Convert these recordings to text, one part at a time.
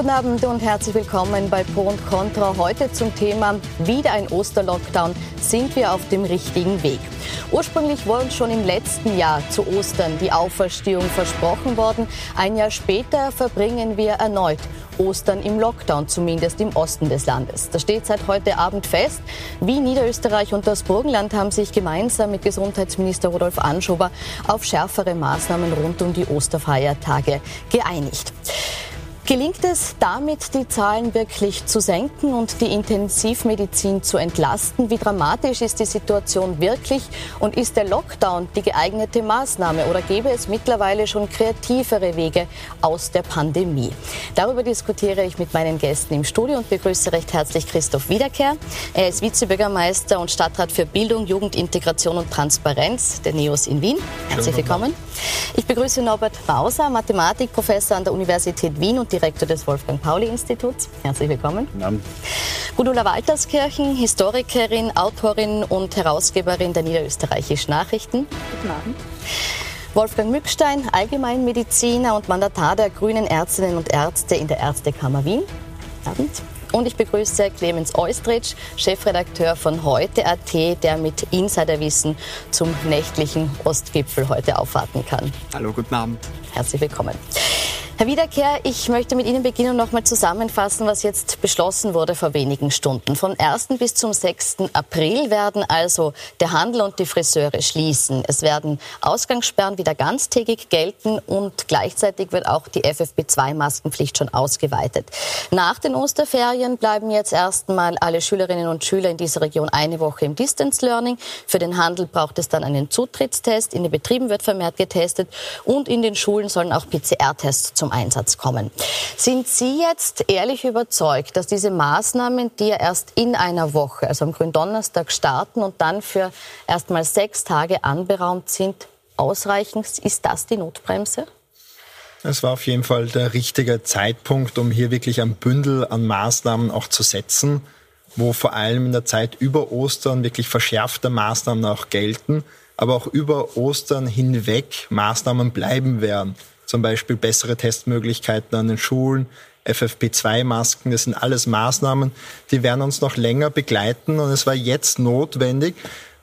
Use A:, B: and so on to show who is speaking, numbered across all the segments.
A: Guten Abend und herzlich willkommen bei Pro und Contra. Heute zum Thema wieder ein Osterlockdown. Sind wir auf dem richtigen Weg? Ursprünglich war uns schon im letzten Jahr zu Ostern die Auferstehung versprochen worden. Ein Jahr später verbringen wir erneut Ostern im Lockdown, zumindest im Osten des Landes. Das steht seit heute Abend fest. Wie Niederösterreich und das Burgenland haben sich gemeinsam mit Gesundheitsminister Rudolf Anschober auf schärfere Maßnahmen rund um die Osterfeiertage geeinigt. Gelingt es damit, die Zahlen wirklich zu senken und die Intensivmedizin zu entlasten? Wie dramatisch ist die Situation wirklich? Und ist der Lockdown die geeignete Maßnahme oder gäbe es mittlerweile schon kreativere Wege aus der Pandemie? Darüber diskutiere ich mit meinen Gästen im Studio und begrüße recht herzlich Christoph Wiederkehr. Er ist Vizebürgermeister und Stadtrat für Bildung, Jugendintegration und Transparenz der NEOS in Wien. Herzlich willkommen. Ich begrüße Norbert Mauser, Mathematikprofessor an der Universität Wien und Direktor des Wolfgang-Pauli-Instituts. Herzlich willkommen. Guten Abend. Gudula Walterskirchen, Historikerin, Autorin und Herausgeberin der Niederösterreichischen Nachrichten. Guten Abend. Wolfgang Mückstein, Allgemeinmediziner und Mandatar der Grünen Ärztinnen und Ärzte in der Ärztekammer Wien. Guten Abend. Und ich begrüße Clemens Eustritsch, Chefredakteur von heute.at, der mit Insiderwissen zum nächtlichen Ostgipfel heute aufwarten kann.
B: Hallo, guten Abend.
A: Herzlich willkommen. Herr Wiederkehr, ich möchte mit Ihnen beginnen und nochmal zusammenfassen, was jetzt beschlossen wurde vor wenigen Stunden. Vom 1. bis zum 6. April werden also der Handel und die Friseure schließen. Es werden Ausgangssperren wieder ganztägig gelten und gleichzeitig wird auch die FFP2-Maskenpflicht schon ausgeweitet. Nach den Osterferien bleiben jetzt erstmal alle Schülerinnen und Schüler in dieser Region eine Woche im Distance Learning. Für den Handel braucht es dann einen Zutrittstest. In den Betrieben wird vermehrt getestet und in den Schulen sollen auch PCR-Tests zum Einsatz kommen. Sind Sie jetzt ehrlich überzeugt, dass diese Maßnahmen, die ja erst in einer Woche, also am Gründonnerstag starten und dann für erst mal sechs Tage anberaumt sind, ausreichen? Ist das die Notbremse?
C: Es war auf jeden Fall der richtige Zeitpunkt, um hier wirklich ein Bündel an Maßnahmen auch zu setzen, wo vor allem in der Zeit über Ostern wirklich verschärfte Maßnahmen auch gelten, aber auch über Ostern hinweg Maßnahmen bleiben werden zum Beispiel bessere Testmöglichkeiten an den Schulen, FFP2-Masken, das sind alles Maßnahmen, die werden uns noch länger begleiten und es war jetzt notwendig,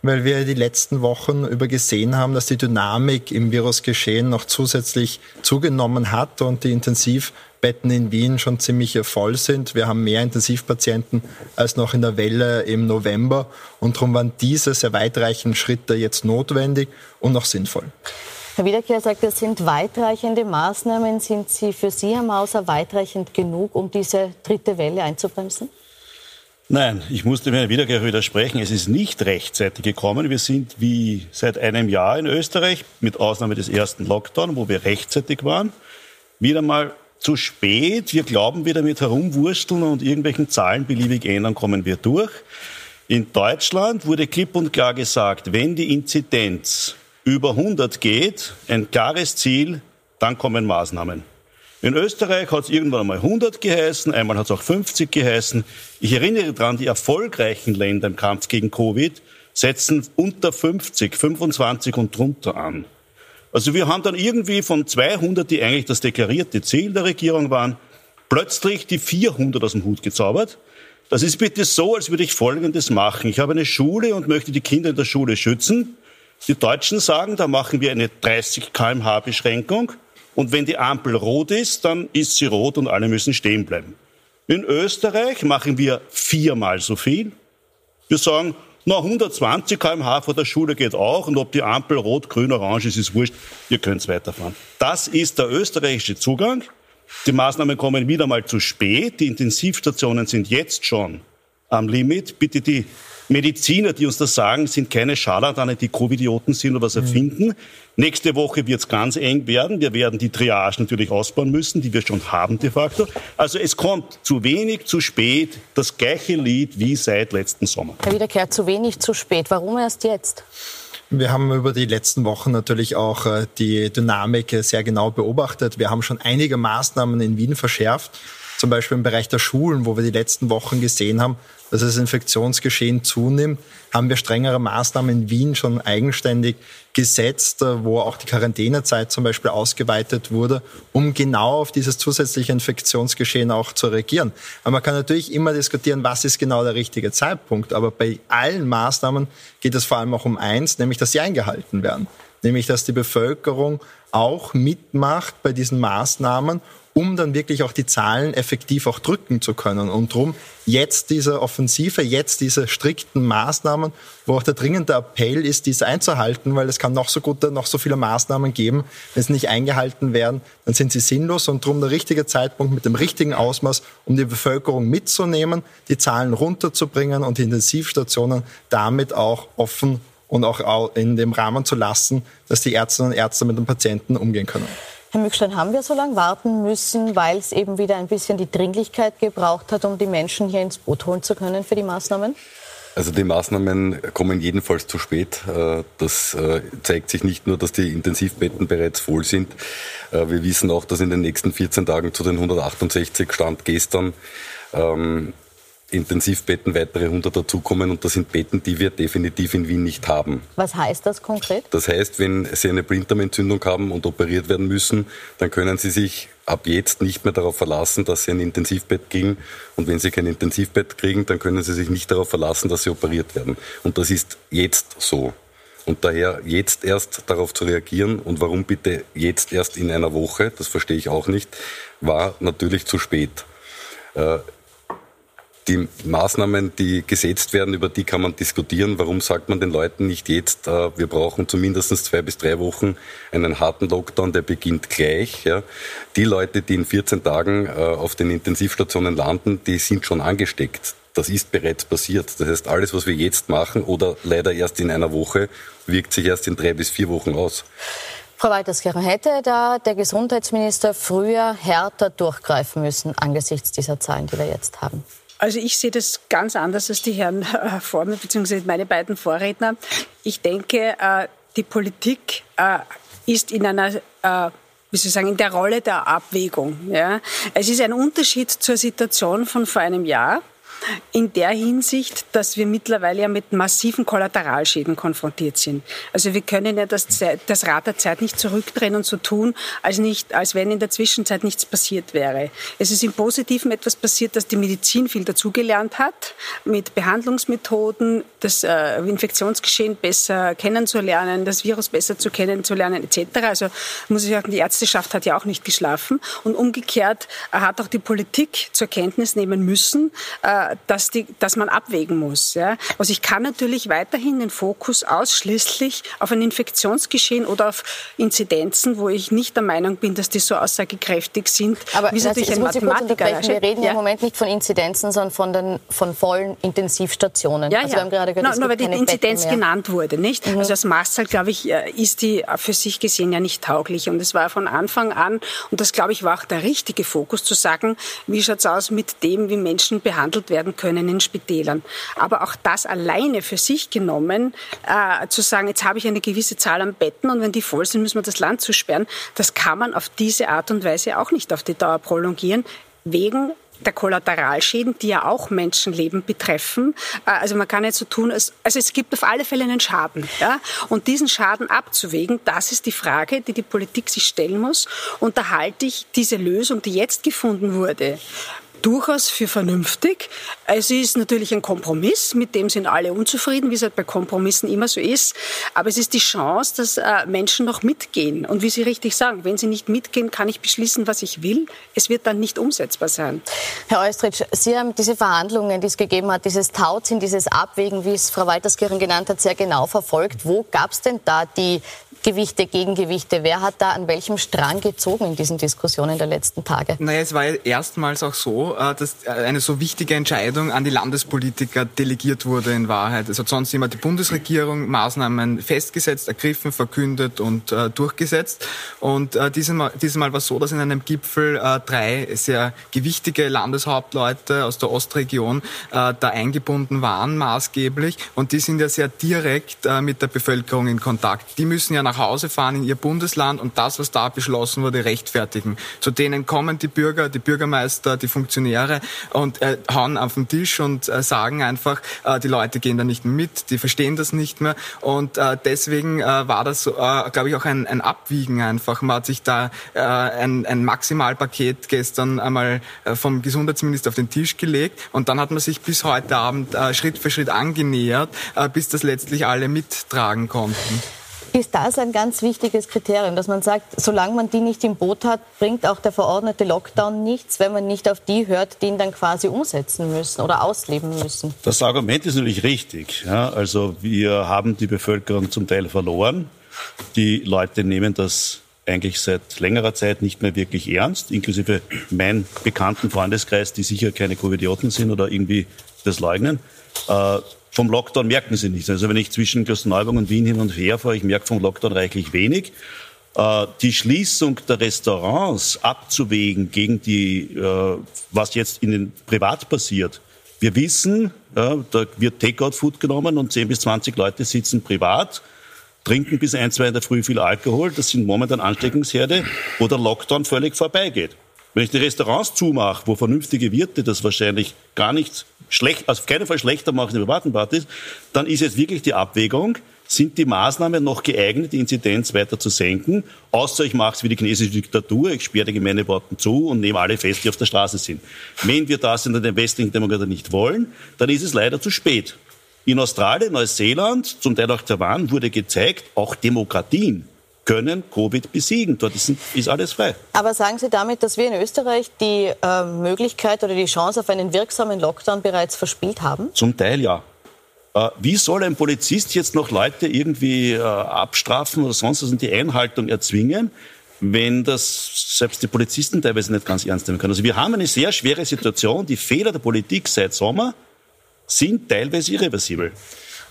C: weil wir die letzten Wochen über gesehen haben, dass die Dynamik im Virusgeschehen noch zusätzlich zugenommen hat und die Intensivbetten in Wien schon ziemlich voll sind. Wir haben mehr Intensivpatienten als noch in der Welle im November und darum waren diese sehr weitreichenden Schritte jetzt notwendig und noch sinnvoll.
A: Herr Wiederkehr sagt, das sind weitreichende Maßnahmen. Sind sie für Sie, Herr Mauser, weitreichend genug, um diese dritte Welle einzubremsen?
D: Nein, ich muss dem Herrn Wiederkehr widersprechen. Es ist nicht rechtzeitig gekommen. Wir sind wie seit einem Jahr in Österreich, mit Ausnahme des ersten Lockdown, wo wir rechtzeitig waren, wieder mal zu spät. Wir glauben, wieder mit herumwursteln und irgendwelchen Zahlen beliebig ändern, kommen wir durch. In Deutschland wurde klipp und klar gesagt, wenn die Inzidenz über 100 geht, ein klares Ziel, dann kommen Maßnahmen. In Österreich hat es irgendwann einmal 100 geheißen, einmal hat es auch 50 geheißen. Ich erinnere daran, die erfolgreichen Länder im Kampf gegen Covid setzen unter 50, 25 und drunter an. Also wir haben dann irgendwie von 200, die eigentlich das deklarierte Ziel der Regierung waren, plötzlich die 400 aus dem Hut gezaubert. Das ist bitte so, als würde ich Folgendes machen. Ich habe eine Schule und möchte die Kinder in der Schule schützen. Die Deutschen sagen, da machen wir eine 30 kmh Beschränkung und wenn die Ampel rot ist, dann ist sie rot und alle müssen stehen bleiben. In Österreich machen wir viermal so viel. Wir sagen, na, 120 kmh vor der Schule geht auch und ob die Ampel rot, grün, orange ist, ist wurscht, ihr könnt weiterfahren. Das ist der österreichische Zugang. Die Maßnahmen kommen wieder mal zu spät. Die Intensivstationen sind jetzt schon am Limit. Bitte die Mediziner, die uns das sagen, sind keine Scharlatane, die Covidioten sind oder was mhm. erfinden. Mhm. Nächste Woche wird es ganz eng werden. Wir werden die Triage natürlich ausbauen müssen, die wir schon haben de facto. Also es kommt zu wenig, zu spät, das gleiche Lied wie seit letzten Sommer.
A: Herr Wiederkehr, zu wenig, zu spät. Warum erst jetzt?
C: Wir haben über die letzten Wochen natürlich auch äh, die Dynamik sehr genau beobachtet. Wir haben schon einige Maßnahmen in Wien verschärft zum Beispiel im Bereich der Schulen, wo wir die letzten Wochen gesehen haben, dass das Infektionsgeschehen zunimmt, haben wir strengere Maßnahmen in Wien schon eigenständig gesetzt, äh, wo auch die Quarantänezeit zum Beispiel ausgeweitet wurde, um genau auf dieses zusätzliche Infektionsgeschehen auch zu reagieren. Aber man kann natürlich immer diskutieren, was ist genau der richtige Zeitpunkt. Aber bei allen Maßnahmen geht es vor allem auch um eins, nämlich dass sie eingehalten werden. Nämlich, dass die Bevölkerung auch mitmacht bei diesen Maßnahmen um dann wirklich auch die Zahlen effektiv auch drücken zu können. Und darum jetzt diese Offensive, jetzt diese strikten Maßnahmen, wo auch der dringende Appell ist, diese einzuhalten, weil es kann noch so gute, noch so viele Maßnahmen geben. Wenn sie nicht eingehalten werden, dann sind sie sinnlos und darum der richtige Zeitpunkt mit dem richtigen Ausmaß, um die Bevölkerung mitzunehmen, die Zahlen runterzubringen und die Intensivstationen damit auch offen und auch in dem Rahmen zu lassen, dass die Ärztinnen und Ärzte mit den Patienten umgehen können.
A: Herr Mückstein, haben wir so lange warten müssen, weil es eben wieder ein bisschen die Dringlichkeit gebraucht hat, um die Menschen hier ins Boot holen zu können für die Maßnahmen?
B: Also die Maßnahmen kommen jedenfalls zu spät. Äh, das äh, zeigt sich nicht nur, dass die Intensivbetten bereits voll sind. Äh, wir wissen auch, dass in den nächsten 14 Tagen zu den 168 Stand gestern ähm, Intensivbetten weitere 100 dazukommen und das sind Betten, die wir definitiv in Wien nicht haben.
A: Was heißt das konkret?
B: Das heißt, wenn Sie eine Blinddarmentzündung haben und operiert werden müssen, dann können Sie sich ab jetzt nicht mehr darauf verlassen, dass Sie ein Intensivbett kriegen. Und wenn Sie kein Intensivbett kriegen, dann können Sie sich nicht darauf verlassen, dass Sie operiert werden. Und das ist jetzt so. Und daher jetzt erst darauf zu reagieren und warum bitte jetzt erst in einer Woche, das verstehe ich auch nicht, war natürlich zu spät. Die Maßnahmen, die gesetzt werden, über die kann man diskutieren. Warum sagt man den Leuten nicht jetzt, äh, wir brauchen zumindest zwei bis drei Wochen einen harten Lockdown, der beginnt gleich. Die Leute, die in 14 Tagen äh, auf den Intensivstationen landen, die sind schon angesteckt. Das ist bereits passiert. Das heißt, alles, was wir jetzt machen oder leider erst in einer Woche, wirkt sich erst in drei bis vier Wochen aus.
A: Frau Walterskirchen, hätte da der Gesundheitsminister früher härter durchgreifen müssen angesichts dieser Zahlen, die wir jetzt haben?
E: Also ich sehe das ganz anders als die Herren äh, vor mir, beziehungsweise meine beiden Vorredner. Ich denke, äh, die Politik äh, ist in einer äh, wie soll ich sagen, in der Rolle der Abwägung. Ja. Es ist ein Unterschied zur Situation von vor einem Jahr in der Hinsicht, dass wir mittlerweile ja mit massiven Kollateralschäden konfrontiert sind. Also wir können ja das, das Rad der Zeit nicht zurückdrehen und so tun, als, nicht, als wenn in der Zwischenzeit nichts passiert wäre. Es ist im Positiven etwas passiert, dass die Medizin viel dazugelernt hat, mit Behandlungsmethoden, das äh, Infektionsgeschehen besser kennenzulernen, das Virus besser zu kennenzulernen etc. Also muss ich sagen, die Ärzteschaft hat ja auch nicht geschlafen. Und umgekehrt hat auch die Politik zur Kenntnis nehmen müssen, äh, dass, die, dass man abwägen muss. Ja. Also ich kann natürlich weiterhin den Fokus ausschließlich auf ein Infektionsgeschehen oder auf Inzidenzen, wo ich nicht der Meinung bin, dass die so aussagekräftig sind,
A: Aber wie es natürlich ein Mathematiker Wir reden ja im Moment nicht von Inzidenzen, sondern von, den, von vollen Intensivstationen.
E: Ja, also ja. Wir haben gerade gehört, no, nur weil die Inzidenz genannt wurde, nicht? Mhm. Also als Maßzahl, glaube ich, äh, ist die für sich gesehen ja nicht tauglich. Und es war von Anfang an, und das glaube ich war auch der richtige Fokus, zu sagen, wie schaut es aus mit dem, wie Menschen behandelt werden werden können in Spitälern. Aber auch das alleine für sich genommen, äh, zu sagen, jetzt habe ich eine gewisse Zahl an Betten und wenn die voll sind, müssen wir das Land zusperren, das kann man auf diese Art und Weise auch nicht auf die Dauer prolongieren, wegen der Kollateralschäden, die ja auch Menschenleben betreffen. Äh, also man kann nicht so tun, als, also es gibt auf alle Fälle einen Schaden. Ja? Und diesen Schaden abzuwägen, das ist die Frage, die die Politik sich stellen muss. Und da halte ich diese Lösung, die jetzt gefunden wurde, durchaus für vernünftig. Es ist natürlich ein Kompromiss, mit dem sind alle unzufrieden, wie es halt bei Kompromissen immer so ist. Aber es ist die Chance, dass äh, Menschen noch mitgehen. Und wie Sie richtig sagen, wenn sie nicht mitgehen, kann ich beschließen, was ich will. Es wird dann nicht umsetzbar sein.
A: Herr Eustritsch, Sie haben diese Verhandlungen, die es gegeben hat, dieses Tauziehen, dieses Abwägen, wie es Frau Walterskirchen genannt hat, sehr genau verfolgt. Wo gab es denn da die Gewichte, Gegengewichte. Wer hat da an welchem Strang gezogen in diesen Diskussionen der letzten Tage?
F: Naja, es war erstmals auch so, äh, dass äh, eine so wichtige Entscheidung an die Landespolitiker delegiert wurde in Wahrheit. Es hat sonst immer die Bundesregierung Maßnahmen festgesetzt, ergriffen, verkündet und äh, durchgesetzt. Und äh, dieses, Mal, dieses Mal war es so, dass in einem Gipfel drei sehr gewichtige Landeshauptleute aus der Ostregion da eingebunden waren, maßgeblich. Und die sind ja sehr direkt mit der Bevölkerung in Kontakt. Die müssen ja nach Hause fahren in ihr Bundesland und das, was da beschlossen wurde, rechtfertigen. Zu denen kommen die Bürger, die Bürgermeister, die Funktionäre und äh, hauen auf den Tisch und äh, sagen einfach, äh, die Leute gehen da nicht mehr mit, die verstehen das nicht mehr und äh, deswegen äh, war das, äh, glaube ich, auch ein, ein Abwiegen einfach. Man hat sich da äh, ein, ein Maximalpaket gestern einmal äh, vom Gesundheitsminister auf den Tisch gelegt und dann hat man sich bis heute Abend äh, Schritt für Schritt angenähert, äh, bis das letztlich alle mittragen konnten.
A: Ist das ein ganz wichtiges Kriterium, dass man sagt, solange man die nicht im Boot hat, bringt auch der verordnete Lockdown nichts, wenn man nicht auf die hört, die ihn dann quasi umsetzen müssen oder ausleben müssen?
D: Das Argument ist natürlich richtig. Ja, also wir haben die Bevölkerung zum Teil verloren. Die Leute nehmen das eigentlich seit längerer Zeit nicht mehr wirklich ernst, inklusive meinen bekannten Freundeskreis, die sicher keine Covidioten sind oder irgendwie das leugnen. Äh, vom Lockdown merken sie nichts. Also wenn ich zwischen Klosterneuburg und Wien hin und her fahre, ich merke vom Lockdown reichlich wenig. Äh, die Schließung der Restaurants abzuwägen gegen die, äh, was jetzt in den Privat passiert. Wir wissen, da wird Takeout-Food genommen und 10 bis 20 Leute sitzen privat trinken bis ein, zwei in der Früh viel Alkohol. Das sind momentan Ansteckungsherde, wo der Lockdown völlig vorbeigeht. Wenn ich die Restaurants zumache, wo vernünftige Wirte das wahrscheinlich gar nicht schlecht, also auf keinen Fall schlechter machen als Privatenpartys, dann ist jetzt wirklich die Abwägung, sind die Maßnahmen noch geeignet, die Inzidenz weiter zu senken? Außer ich mache es wie die chinesische Diktatur, ich sperre die Gemeindebauten zu und nehme alle fest, die auf der Straße sind. Wenn wir das in der westlichen Demokratie nicht wollen, dann ist es leider zu spät. In Australien, Neuseeland, zum Teil auch Taiwan wurde gezeigt, auch Demokratien können Covid besiegen. Dort ist, ist, alles frei.
A: Aber sagen Sie damit, dass wir in Österreich die äh, Möglichkeit oder die Chance auf einen wirksamen Lockdown bereits verspielt haben?
D: Zum Teil ja. Äh, wie soll ein Polizist jetzt noch Leute irgendwie äh, abstrafen oder sonst was und die Einhaltung erzwingen, wenn das selbst die Polizisten teilweise nicht ganz ernst nehmen können? Also wir haben eine sehr schwere Situation. Die Fehler der Politik seit Sommer sind teilweise irreversibel.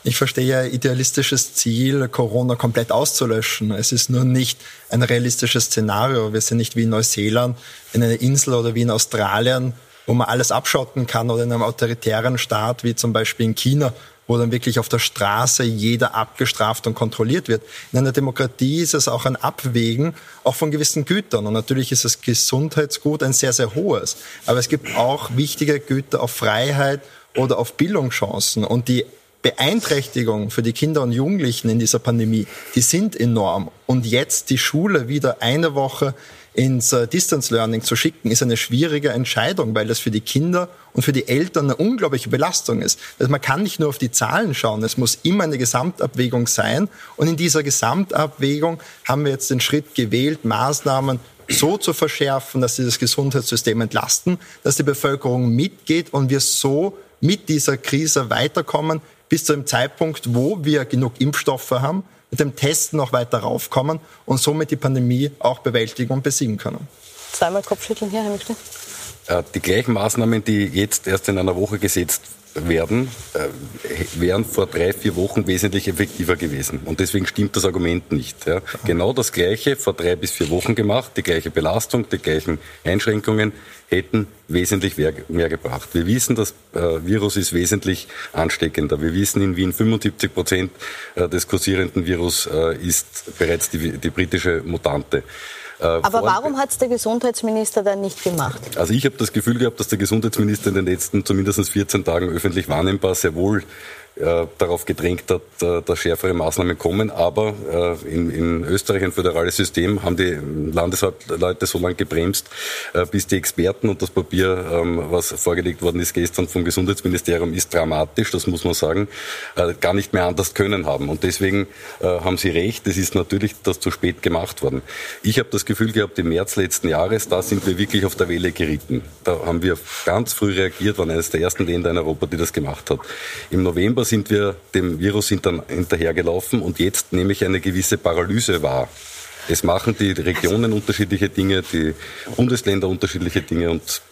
C: Ich verstehe idealistisches Ziel, Corona komplett auszulöschen. Es ist nur nicht ein realistisches Szenario. Wir sind nicht wie in Neuseeland, in einer Insel oder wie in Australien, wo man alles abschotten kann oder in einem autoritären Staat wie zum Beispiel in China, wo dann wirklich auf der Straße jeder abgestraft und kontrolliert wird. In einer Demokratie ist es auch ein Abwägen, auch von gewissen Gütern. Und natürlich ist das Gesundheitsgut ein sehr, sehr hohes. Aber es gibt auch wichtige Güter auf Freiheit oder auf Bildungschancen. Und die Beeinträchtigung für die Kinder und Jugendlichen in dieser Pandemie, die sind enorm. Und jetzt die Schule wieder eine Woche ins äh, Distance Learning zu schicken, ist eine schwierige Entscheidung, weil das für die Kinder und für die Eltern eine unglaubliche Belastung ist. Also man kann nicht nur auf die Zahlen schauen, es muss immer eine Gesamtabwägung sein. Und in dieser Gesamtabwägung haben wir jetzt den Schritt gewählt, Maßnahmen so zu verschärfen, dass sie das Gesundheitssystem entlasten, dass die Bevölkerung mitgeht und wir so mit dieser Krise weiterkommen, bis zu dem Zeitpunkt, wo wir genug Impfstoffe haben, mit dem Testen noch weiter raufkommen und somit die Pandemie auch bewältigen und besiegen können.
A: Zweimal Kopfschütteln hier, Herr Michel.
B: Äh, die gleichen Maßnahmen, die jetzt erst in einer Woche gesetzt werden, äh, wären vor drei, vier Wochen wesentlich effektiver gewesen. Und deswegen stimmt das Argument nicht. Ja. Genau das Gleiche vor drei bis vier Wochen gemacht, die gleiche Belastung, die gleichen Einschränkungen hätten wesentlich mehr gebracht. Wir wissen, das äh, Virus ist wesentlich ansteckender. Wir wissen, in Wien 75 Prozent äh, des kursierenden Virus äh, ist bereits die, die britische Mutante.
A: Aber warum hat es der Gesundheitsminister dann nicht gemacht?
B: Also ich habe das Gefühl gehabt, dass der Gesundheitsminister in den letzten zumindest 14 Tagen öffentlich wahrnehmbar sehr wohl äh, darauf gedrängt hat, äh, dass schärfere Maßnahmen kommen. Aber äh, in, in, Österreich ein föderales System haben die Landesleute so lange gebremst, äh, bis die Experten und das Papier, ähm, was vorgelegt worden ist gestern vom Gesundheitsministerium, ist dramatisch, das muss man sagen, gar nicht mehr anders können haben. Und deswegen haben Sie recht, es ist natürlich das zu spät gemacht worden. Ich habe das Gefühl gehabt, im März letzten Jahres, da sind wir wirklich auf der Welle geritten. Da haben wir ganz früh reagiert, waren eines der ersten Länder in Europa, die das gemacht hat. Im November sind wir dem Virus hinterhergelaufen und jetzt nehme ich eine gewisse Paralyse wahr. Es machen die Regionen unterschiedliche Dinge, die Bundesländer unterschiedliche Dinge und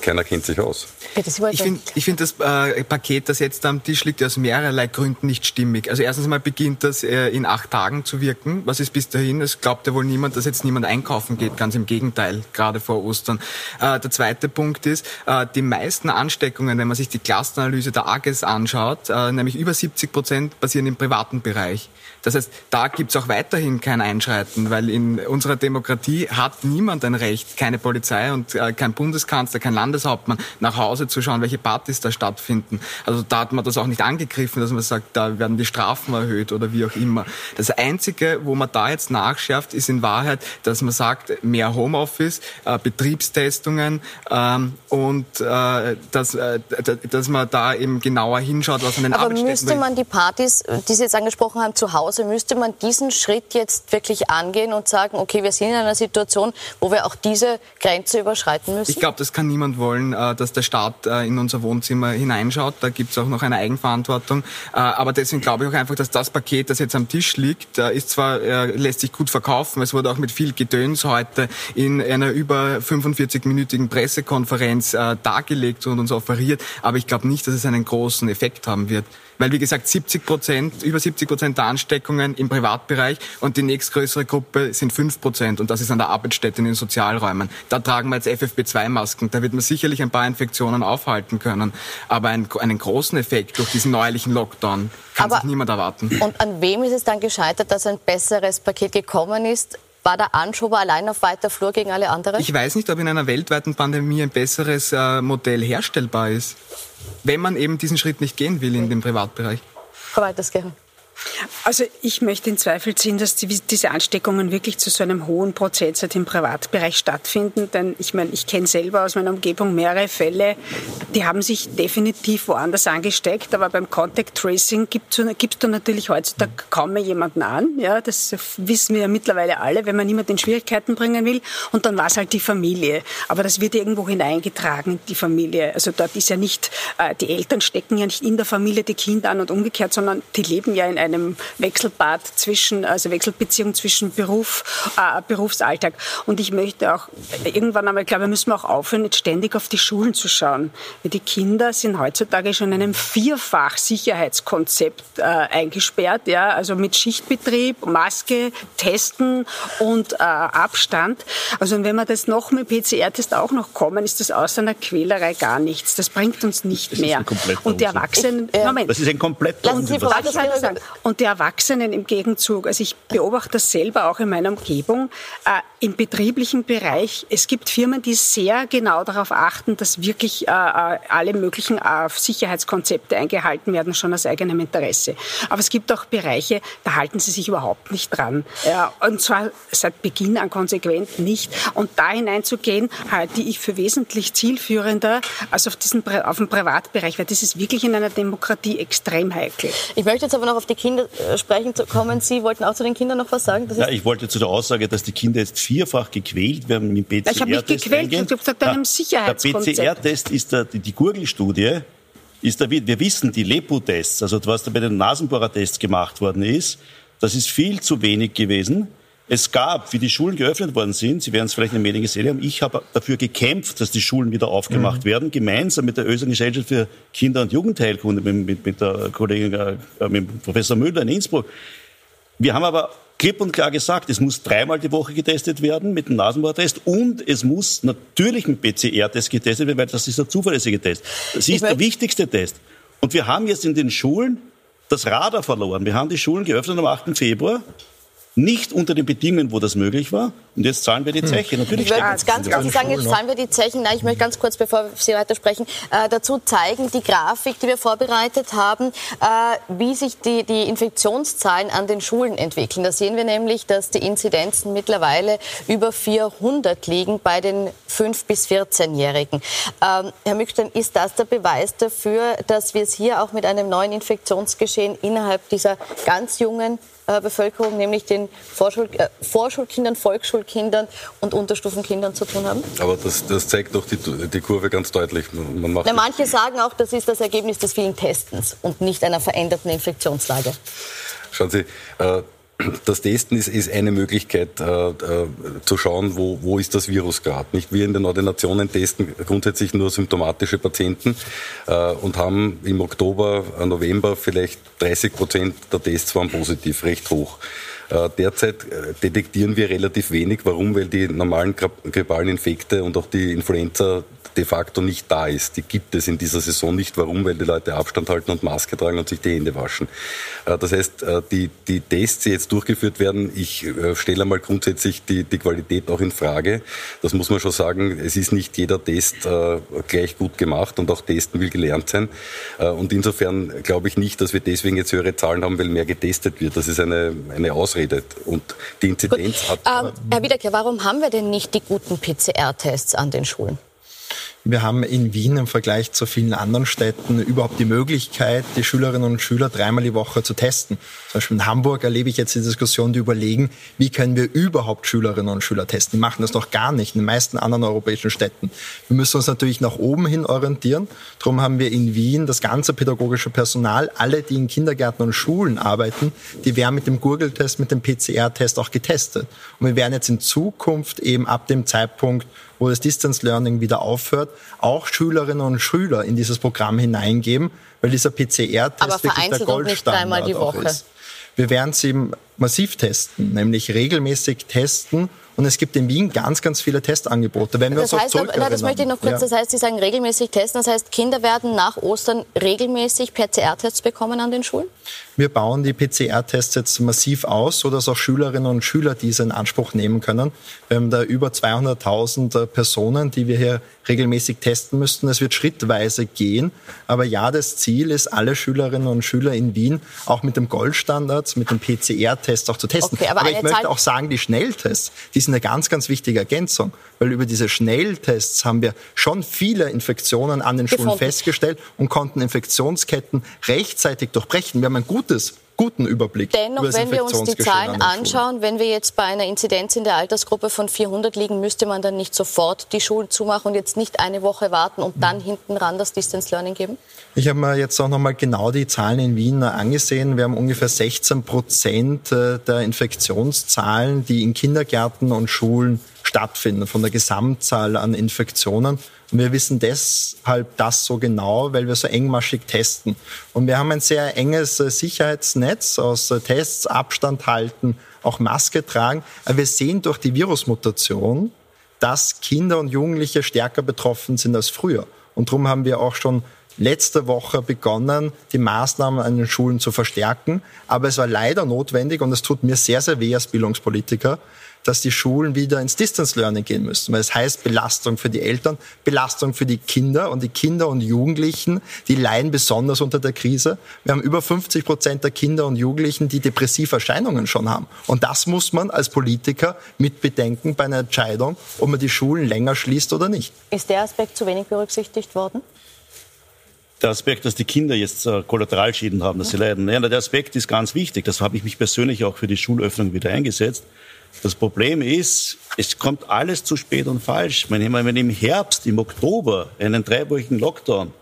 B: keiner kennt sich aus.
F: Ich finde ich find das äh, Paket, das jetzt am Tisch liegt, aus mehrerlei Gründen nicht stimmig. Also erstens mal beginnt das äh, in acht Tagen zu wirken. Was ist bis dahin? Es glaubt ja wohl niemand, dass jetzt niemand einkaufen geht. Ganz im Gegenteil, gerade vor Ostern. Äh, der zweite Punkt ist, äh, die meisten Ansteckungen, wenn man sich die Clusteranalyse der AGES anschaut, äh, nämlich über 70 Prozent passieren im privaten Bereich. Das heißt, da gibt es auch weiterhin kein Einschreiten, weil in unserer Demokratie hat niemand ein Recht, keine Polizei und äh, kein Bundeskanzler, kein Landeshauptmann nach Hause zu schauen, welche Partys da stattfinden. Also da hat man das auch nicht angegriffen, dass man sagt, da werden die Strafen erhöht oder wie auch immer. Das Einzige, wo man da jetzt nachschärft, ist in Wahrheit, dass man sagt, mehr Homeoffice, äh, Betriebstestungen ähm, und äh, dass, äh, dass man da eben genauer hinschaut, was an den
A: Aber müsste man die Partys, die Sie jetzt angesprochen haben, zu Hause müsste man diesen Schritt jetzt wirklich angehen und sagen, okay, wir sind in einer Situation, wo wir auch diese Grenze überschreiten müssen?
F: Ich glaube, das kann niemand wollen, äh, dass der Staat äh, in unser Wohnzimmer hineinschaut. Da gibt es auch noch eine Eigenverantwortung. Äh, aber deswegen glaube ich auch einfach, dass das Paket, das jetzt am Tisch liegt, ist zwar, lässt sich gut verkaufen. Es wurde auch mit viel Gedöns heute in einer über 45-minütigen Pressekonferenz dargelegt und uns offeriert. Aber ich glaube nicht, dass es einen großen Effekt haben wird. Weil, wie gesagt, 70 Prozent, über 70 Prozent der Ansteckungen im Privatbereich und die nächstgrößere Gruppe sind 5 Prozent und das ist an der Arbeitsstätte in den Sozialräumen. Da tragen wir jetzt FFP2-Masken. Da wird man sicherlich ein paar Infektionen aufhalten können. Aber einen, einen großen Effekt durch diesen neuerlichen Lockdown kann sich niemand erwarten.
A: Und an wem ist es dann gescheitert, dass ein besseres Paket gekommen ist? War der Anschober allein auf weiter Flur gegen alle anderen?
F: Ich weiß nicht, ob in einer weltweiten Pandemie ein besseres äh, Modell herstellbar ist wenn man eben diesen Schritt nicht gehen will in den Privatbereich.
A: Frau Waltersgern.
E: Also ich möchte in Zweifel ziehen, dass die, diese Ansteckungen wirklich zu so einem hohen Prozentsatz im Privatbereich stattfinden. Denn ich meine, ich kenne selber aus meiner Umgebung mehrere Fälle, die haben sich definitiv woanders angesteckt. Aber beim Contact Tracing gibst gibst du natürlich heutzutage kaum mehr jemanden an. Ja, das wissen wir ja mittlerweile alle, wenn man niemanden in Schwierigkeiten bringen will. Und dann war es halt die Familie. Aber das wird irgendwo hineingetragen, die Familie. Also dort ist ja nicht, äh, die Eltern stecken ja nicht in der Familie die Kinder an und umgekehrt, sondern die leben ja in einem einem Wechselbad zwischen, also Wechselbeziehung zwischen Beruf, äh, Berufsalltag. Und ich möchte auch irgendwann einmal, ich glaube, müssen wir auch aufhören, jetzt ständig auf die Schulen zu schauen. Weil die Kinder sind heutzutage schon in einem vierfach Sicherheitskonzept äh, eingesperrt, ja, also mit Schichtbetrieb, Maske, Testen und äh, Abstand. Also wenn wir das noch mit PCR-Test auch noch kommen, ist das außer einer Quälerei gar nichts. Das bringt uns nicht mehr. Und die Erwachsenen,
D: Moment. Das ist ein kompletter
E: Lassen Sie Unsinn. Und die Erwachsenen im Gegenzug, also ich beobachte das selber auch in meiner Umgebung, äh, im betrieblichen Bereich, es gibt Firmen, die sehr genau darauf achten, dass wirklich äh, äh alle möglichen äh, Sicherheitskonzepte eingehalten werden, schon aus eigenem Interesse. Aber es gibt auch Bereiche, da halten sie sich überhaupt nicht dran. Ja, und zwar seit Beginn an konsequent nicht. Und da hineinzugehen, halte ich für wesentlich zielführender als auf, diesen, auf den Privatbereich, weil das ist wirklich in einer Demokratie extrem heikel.
A: Ich möchte jetzt aber noch auf die Kinder äh, sprechen kommen. Sie wollten auch zu den Kindern noch was sagen?
D: ja, ich wollte zu der Aussage, dass die Kinder jetzt vierfach gequält werden mit
E: PCR-Test. Ich habe nicht gequält, eingehen. ich habe gesagt, einem Sicherheitskonzept.
D: Der PCR-Test ist der, die Gurgelstudie, ist der, wir wissen, die Lepo-Tests, also was da bei den Nasenbohrer-Tests gemacht worden ist, das ist viel zu wenig gewesen. Es gab, wie die Schulen geöffnet worden sind, Sie werden es vielleicht in den Medien gesehen haben, ich habe dafür gekämpft, dass die Schulen wieder aufgemacht mhm. werden, gemeinsam mit der Österreichischen Gesellschaft für Kinder- und Jugendheilkunde, mit, mit, mit der Kollegin, äh, mit Professor Müller in Innsbruck. Wir haben aber klipp und klar gesagt, es muss dreimal die Woche getestet werden mit dem Nasenbohrtest und es muss natürlich mit PCR-Test getestet werden, weil das ist der zuverlässige Test. Das ist der wichtigste Test. Und wir haben jetzt in den Schulen das Radar verloren. Wir haben die Schulen geöffnet am 8. Februar nicht unter den Bedingungen, wo das möglich war. Und jetzt zahlen wir die hm. Zeche. Natürlich
A: ich jetzt ganz kurz, sagen, jetzt zahlen wir die Zechen. Nein, ich möchte ganz kurz, bevor Sie weitersprechen, äh, dazu zeigen, die Grafik, die wir vorbereitet haben, äh, wie sich die, die Infektionszahlen an den Schulen entwickeln. Da sehen wir nämlich, dass die Inzidenzen mittlerweile über 400 liegen bei den 5- bis 14-Jährigen. Ähm, Herr Mückstein, ist das der Beweis dafür, dass wir es hier auch mit einem neuen Infektionsgeschehen innerhalb dieser ganz jungen äh, Bevölkerung, nämlich den Vorschul äh, Vorschulkindern, Volksschulkindern und Unterstufenkindern zu tun haben?
B: Aber das, das zeigt doch die, die Kurve ganz deutlich.
A: Man macht Na, manche sagen auch, das ist das Ergebnis des vielen Testens und nicht einer veränderten Infektionslage.
B: Schauen Sie, äh, das Testen ist, ist eine Möglichkeit äh, äh, zu schauen, wo, wo ist das Virus gerade. Nicht wir in den Ordinationen testen grundsätzlich nur symptomatische Patienten äh, und haben im Oktober, äh, November vielleicht 30 Prozent der Tests waren positiv, recht hoch. Äh, derzeit äh, detektieren wir relativ wenig. Warum? Weil die normalen grippalen Infekte und auch die Influenza de facto nicht da ist. Die gibt es in dieser Saison nicht. Warum? Weil die Leute Abstand halten und Maske tragen und sich die Hände waschen. Äh, das heißt, die, die Tests, die jetzt durchgeführt werden, ich stelle einmal grundsätzlich die, die Qualität auch in Frage. Das muss man schon sagen. Es ist nicht jeder Test gleich gut gemacht und auch Testen will gelernt sein. Und insofern glaube ich nicht, dass wir deswegen jetzt höhere Zahlen haben, weil mehr getestet wird. Das ist eine, eine Ausrede redet. Und die Inzidenz Gut.
A: hat. Ähm, Herr Wiedeker, warum haben wir denn nicht die guten PCR-Tests an den Schulen?
C: Wir haben in Wien im Vergleich zu vielen anderen Städten überhaupt die Möglichkeit, die Schülerinnen und Schüler dreimal die Woche zu testen. Zum Beispiel in Hamburg erlebe ich jetzt die Diskussion, die überlegen, wie können wir überhaupt Schülerinnen und Schüler testen. Die machen das noch gar nicht in den meisten anderen europäischen Städten. Wir müssen uns natürlich nach oben hin orientieren. Darum haben wir in Wien das ganze pädagogische Personal, alle, die in Kindergärten und Schulen arbeiten, die werden mit dem Gurgeltest, mit dem PCR-Test auch getestet. Und wir werden jetzt in Zukunft eben ab dem Zeitpunkt, wo das Distance Learning wieder aufhört, auch Schülerinnen und Schüler in dieses Programm hineingeben, weil dieser PCR-Test wirklich der Goldstandard die Woche. ist. Wir werden sie massiv testen, nämlich regelmäßig testen. Und es gibt in Wien ganz, ganz viele Testangebote.
A: Wenn wir das uns heißt, na, das möchte ich noch kurz, ja. das heißt, Sie sagen regelmäßig testen. Das heißt, Kinder werden nach Ostern regelmäßig PCR-Tests bekommen an den Schulen?
C: Wir bauen die PCR-Tests jetzt massiv aus, sodass auch Schülerinnen und Schüler diese in Anspruch nehmen können. Wir haben da über 200.000 Personen, die wir hier regelmäßig testen müssten. Es wird schrittweise gehen. Aber ja, das Ziel ist, alle Schülerinnen und Schüler in Wien auch mit dem Goldstandard, mit dem PCR-Test auch zu testen. Okay, aber, aber ich möchte auch sagen, die Schnelltests, die sind eine ganz, ganz wichtige Ergänzung. Weil über diese Schnelltests haben wir schon viele Infektionen an den Schulen festgestellt und konnten Infektionsketten rechtzeitig durchbrechen. Wir haben ein gutes guten Überblick.
A: Dennoch, wenn wir uns die Zahlen anschauen, wenn wir jetzt bei einer Inzidenz in der Altersgruppe von 400 liegen, müsste man dann nicht sofort die Schulen zumachen und jetzt nicht eine Woche warten und dann hinten ran das Distance Learning geben?
C: Ich habe mir jetzt auch nochmal genau die Zahlen in Wien angesehen. Wir haben ungefähr 16 Prozent äh, der Infektionszahlen, die in Kindergärten und Schulen stattfinden, von der Gesamtzahl an Infektionen. Und wir wissen deshalb das so genau, weil wir so engmaschig testen. Und wir haben ein sehr enges äh, Sicherheitsnetz aus äh, Tests, Abstand halten, auch Maske tragen. Aber wir sehen durch die Virusmutation, dass Kinder und Jugendliche stärker betroffen sind als früher. Und darum haben wir auch schon letzte Woche begonnen, die Maßnahmen an den Schulen zu verstärken. Aber es war leider notwendig und es tut mir sehr, sehr weh als Bildungspolitiker, dass die Schulen wieder ins Distance Learning gehen müssen. Weil es heißt Belastung für die Eltern, Belastung für die Kinder und die Kinder und Jugendlichen, die leiden besonders unter der Krise. Wir haben über 50 Prozent der Kinder und Jugendlichen, die depressive Erscheinungen schon haben. Und das muss man als Politiker mit bedenken bei einer Entscheidung, ob man die Schulen länger schließt oder nicht.
A: Ist der Aspekt zu wenig berücksichtigt worden?
D: Der Aspekt, dass die Kinder jetzt äh, Kollateralschäden haben, dass sie leiden. Ja, der Aspekt ist ganz wichtig. Das habe ich mich persönlich auch für die Schulöffnung wieder eingesetzt. Das Problem ist, es kommt alles zu spät und falsch. Wenn man im Herbst, im Oktober einen dreiwöchigen Lockdown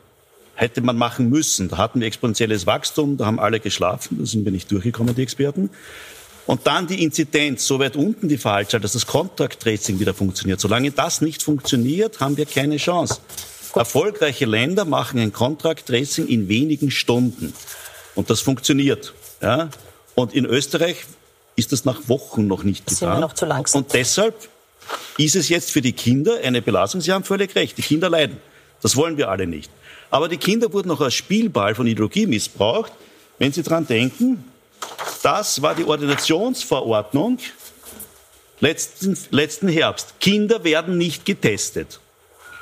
D: hätte man machen müssen, da hatten wir exponentielles Wachstum, da haben alle geschlafen, da sind wir nicht durchgekommen, die Experten. Und dann die Inzidenz so weit unten die Fallzahl, dass das Contact Tracing wieder funktioniert. Solange das nicht funktioniert, haben wir keine Chance. Erfolgreiche Länder machen ein Contact Tracing in wenigen Stunden. Und das funktioniert. Ja? Und in Österreich ist das nach Wochen noch nicht getan. Sind wir
A: noch zu langsam.
D: Und deshalb ist es jetzt für die Kinder eine Belastung. Sie haben völlig recht, die Kinder leiden. Das wollen wir alle nicht. Aber die Kinder wurden noch als Spielball von Ideologie missbraucht. Wenn Sie daran denken, das war die Ordinationsverordnung letzten, letzten Herbst. Kinder werden nicht getestet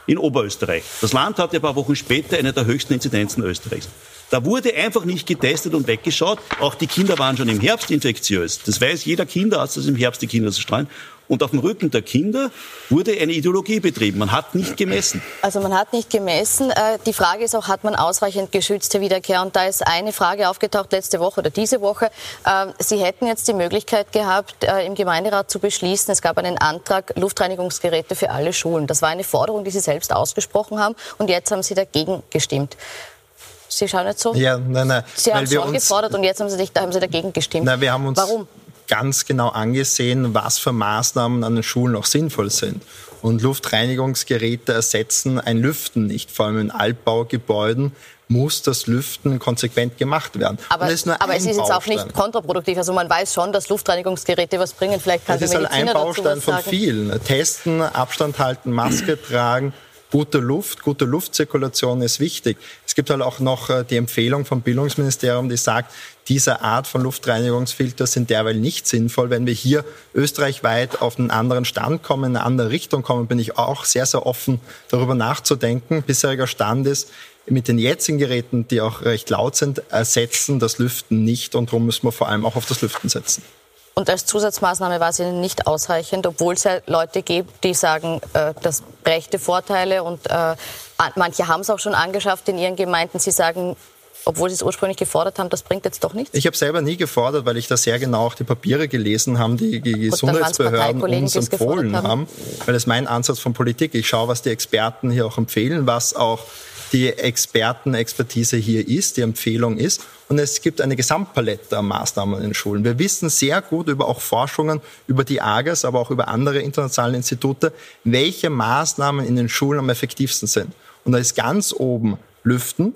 D: in Oberösterreich. Das Land hatte ein paar Wochen später eine der höchsten Inzidenzen Österreichs. Da wurde einfach nicht getestet und weggeschaut. Auch die Kinder waren schon im Herbst infektiös. Das weiß jeder Kinderarzt, dass im Herbst die Kinder so strahlen. Und auf dem Rücken der Kinder wurde eine Ideologie betrieben. Man hat nicht gemessen.
A: Also man hat nicht gemessen. Äh, die Frage ist auch, hat man ausreichend geschützte Wiederkehr? Und da ist eine Frage aufgetaucht letzte Woche oder diese Woche. Ähm, Sie hätten jetzt die Möglichkeit gehabt, äh, im Gemeinderat zu beschließen, es gab einen Antrag Luftreinigungsgeräte für alle Schulen. Das war eine Forderung, die Sie selbst ausgesprochen haben. Und jetzt haben Sie dagegen gestimmt. Sie schauen nicht so.
C: Ja, nein, nein.
A: Sie haben es schon gefordert und jetzt haben Sie, haben Sie dagegen gestimmt.
C: Nein, wir haben uns,
A: Warum?
C: Ganz genau angesehen, was für Maßnahmen an den Schulen auch sinnvoll sind. Und Luftreinigungsgeräte ersetzen ein Lüften nicht, vor allem in Altbaugebäuden muss das Lüften konsequent gemacht werden.
A: Aber, es, aber es ist jetzt auch nicht kontraproduktiv. Also man weiß schon, dass Luftreinigungsgeräte was bringen. Vielleicht kann
C: das ist halt ein Baustein von vielen. Testen, Abstand halten, Maske tragen. Gute Luft, gute Luftzirkulation ist wichtig. Es gibt halt auch noch äh, die Empfehlung vom Bildungsministerium, die sagt, diese Art von Luftreinigungsfilter sind derweil nicht sinnvoll. Wenn wir hier österreichweit auf einen anderen Stand kommen, in eine andere Richtung kommen, bin ich auch sehr, sehr offen, darüber nachzudenken. Bisheriger Stand ist, mit den jetzigen Geräten, die auch recht laut sind, ersetzen das Lüften nicht und darum müssen wir vor allem auch auf das Lüften setzen.
A: Und als Zusatzmaßnahme war sie nicht ausreichend, obwohl es ja Leute gibt, die sagen, äh, das brächte Vorteile und äh, manche haben es auch schon angeschafft in ihren Gemeinden. Sie sagen, obwohl Sie es ursprünglich gefordert haben, das bringt jetzt doch nichts?
C: Ich habe selber nie gefordert, weil ich da sehr genau auch die Papiere gelesen habe, die die Gesundheitsbehörden uns empfohlen haben. haben. Weil das ist mein Ansatz von Politik. Ich schaue, was die Experten hier auch empfehlen, was auch die Expertenexpertise hier ist, die Empfehlung ist. Und es gibt eine Gesamtpalette an Maßnahmen in den Schulen. Wir wissen sehr gut über auch Forschungen, über die AGES, aber auch über andere internationale Institute, welche Maßnahmen in den Schulen am effektivsten sind. Und da ist ganz oben Lüften,